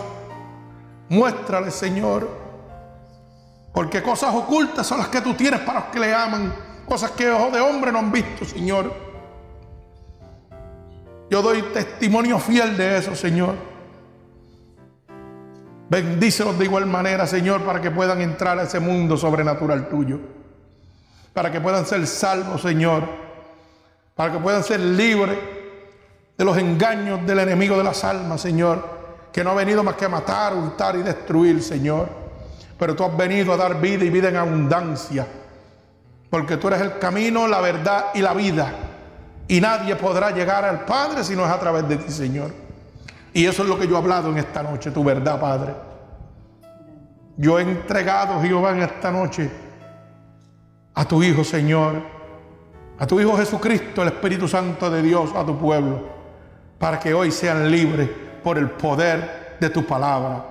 Muéstrale, Señor. Porque cosas ocultas son las que tú tienes para los que le aman. Cosas que ojos de hombre no han visto, Señor. Yo doy testimonio fiel de eso, Señor. Bendícelos de igual manera, Señor, para que puedan entrar a ese mundo sobrenatural tuyo. Para que puedan ser salvos, Señor. Para que puedan ser libres de los engaños del enemigo de las almas, Señor. Que no ha venido más que a matar, hurtar y destruir, Señor. Pero tú has venido a dar vida y vida en abundancia. Porque tú eres el camino, la verdad y la vida. Y nadie podrá llegar al Padre si no es a través de ti, Señor. Y eso es lo que yo he hablado en esta noche, tu verdad, Padre. Yo he entregado, Jehová, en esta noche a tu Hijo, Señor, a tu Hijo Jesucristo, el Espíritu Santo de Dios, a tu pueblo, para que hoy sean libres por el poder de tu palabra,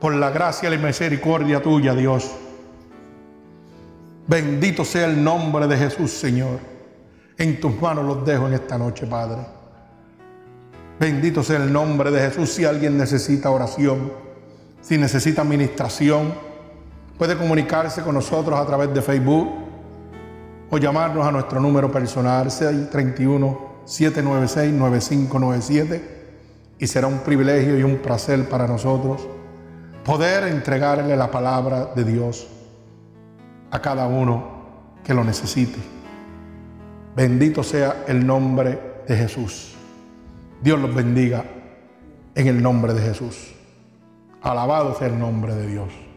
por la gracia y la misericordia tuya, Dios. Bendito sea el nombre de Jesús, Señor. En tus manos los dejo en esta noche, Padre. Bendito sea el nombre de Jesús. Si alguien necesita oración, si necesita administración, puede comunicarse con nosotros a través de Facebook o llamarnos a nuestro número personal 631 796 9597 y será un privilegio y un placer para nosotros poder entregarle la palabra de Dios a cada uno que lo necesite. Bendito sea el nombre de Jesús. Dios los bendiga en el nombre de Jesús. Alabado sea el nombre de Dios.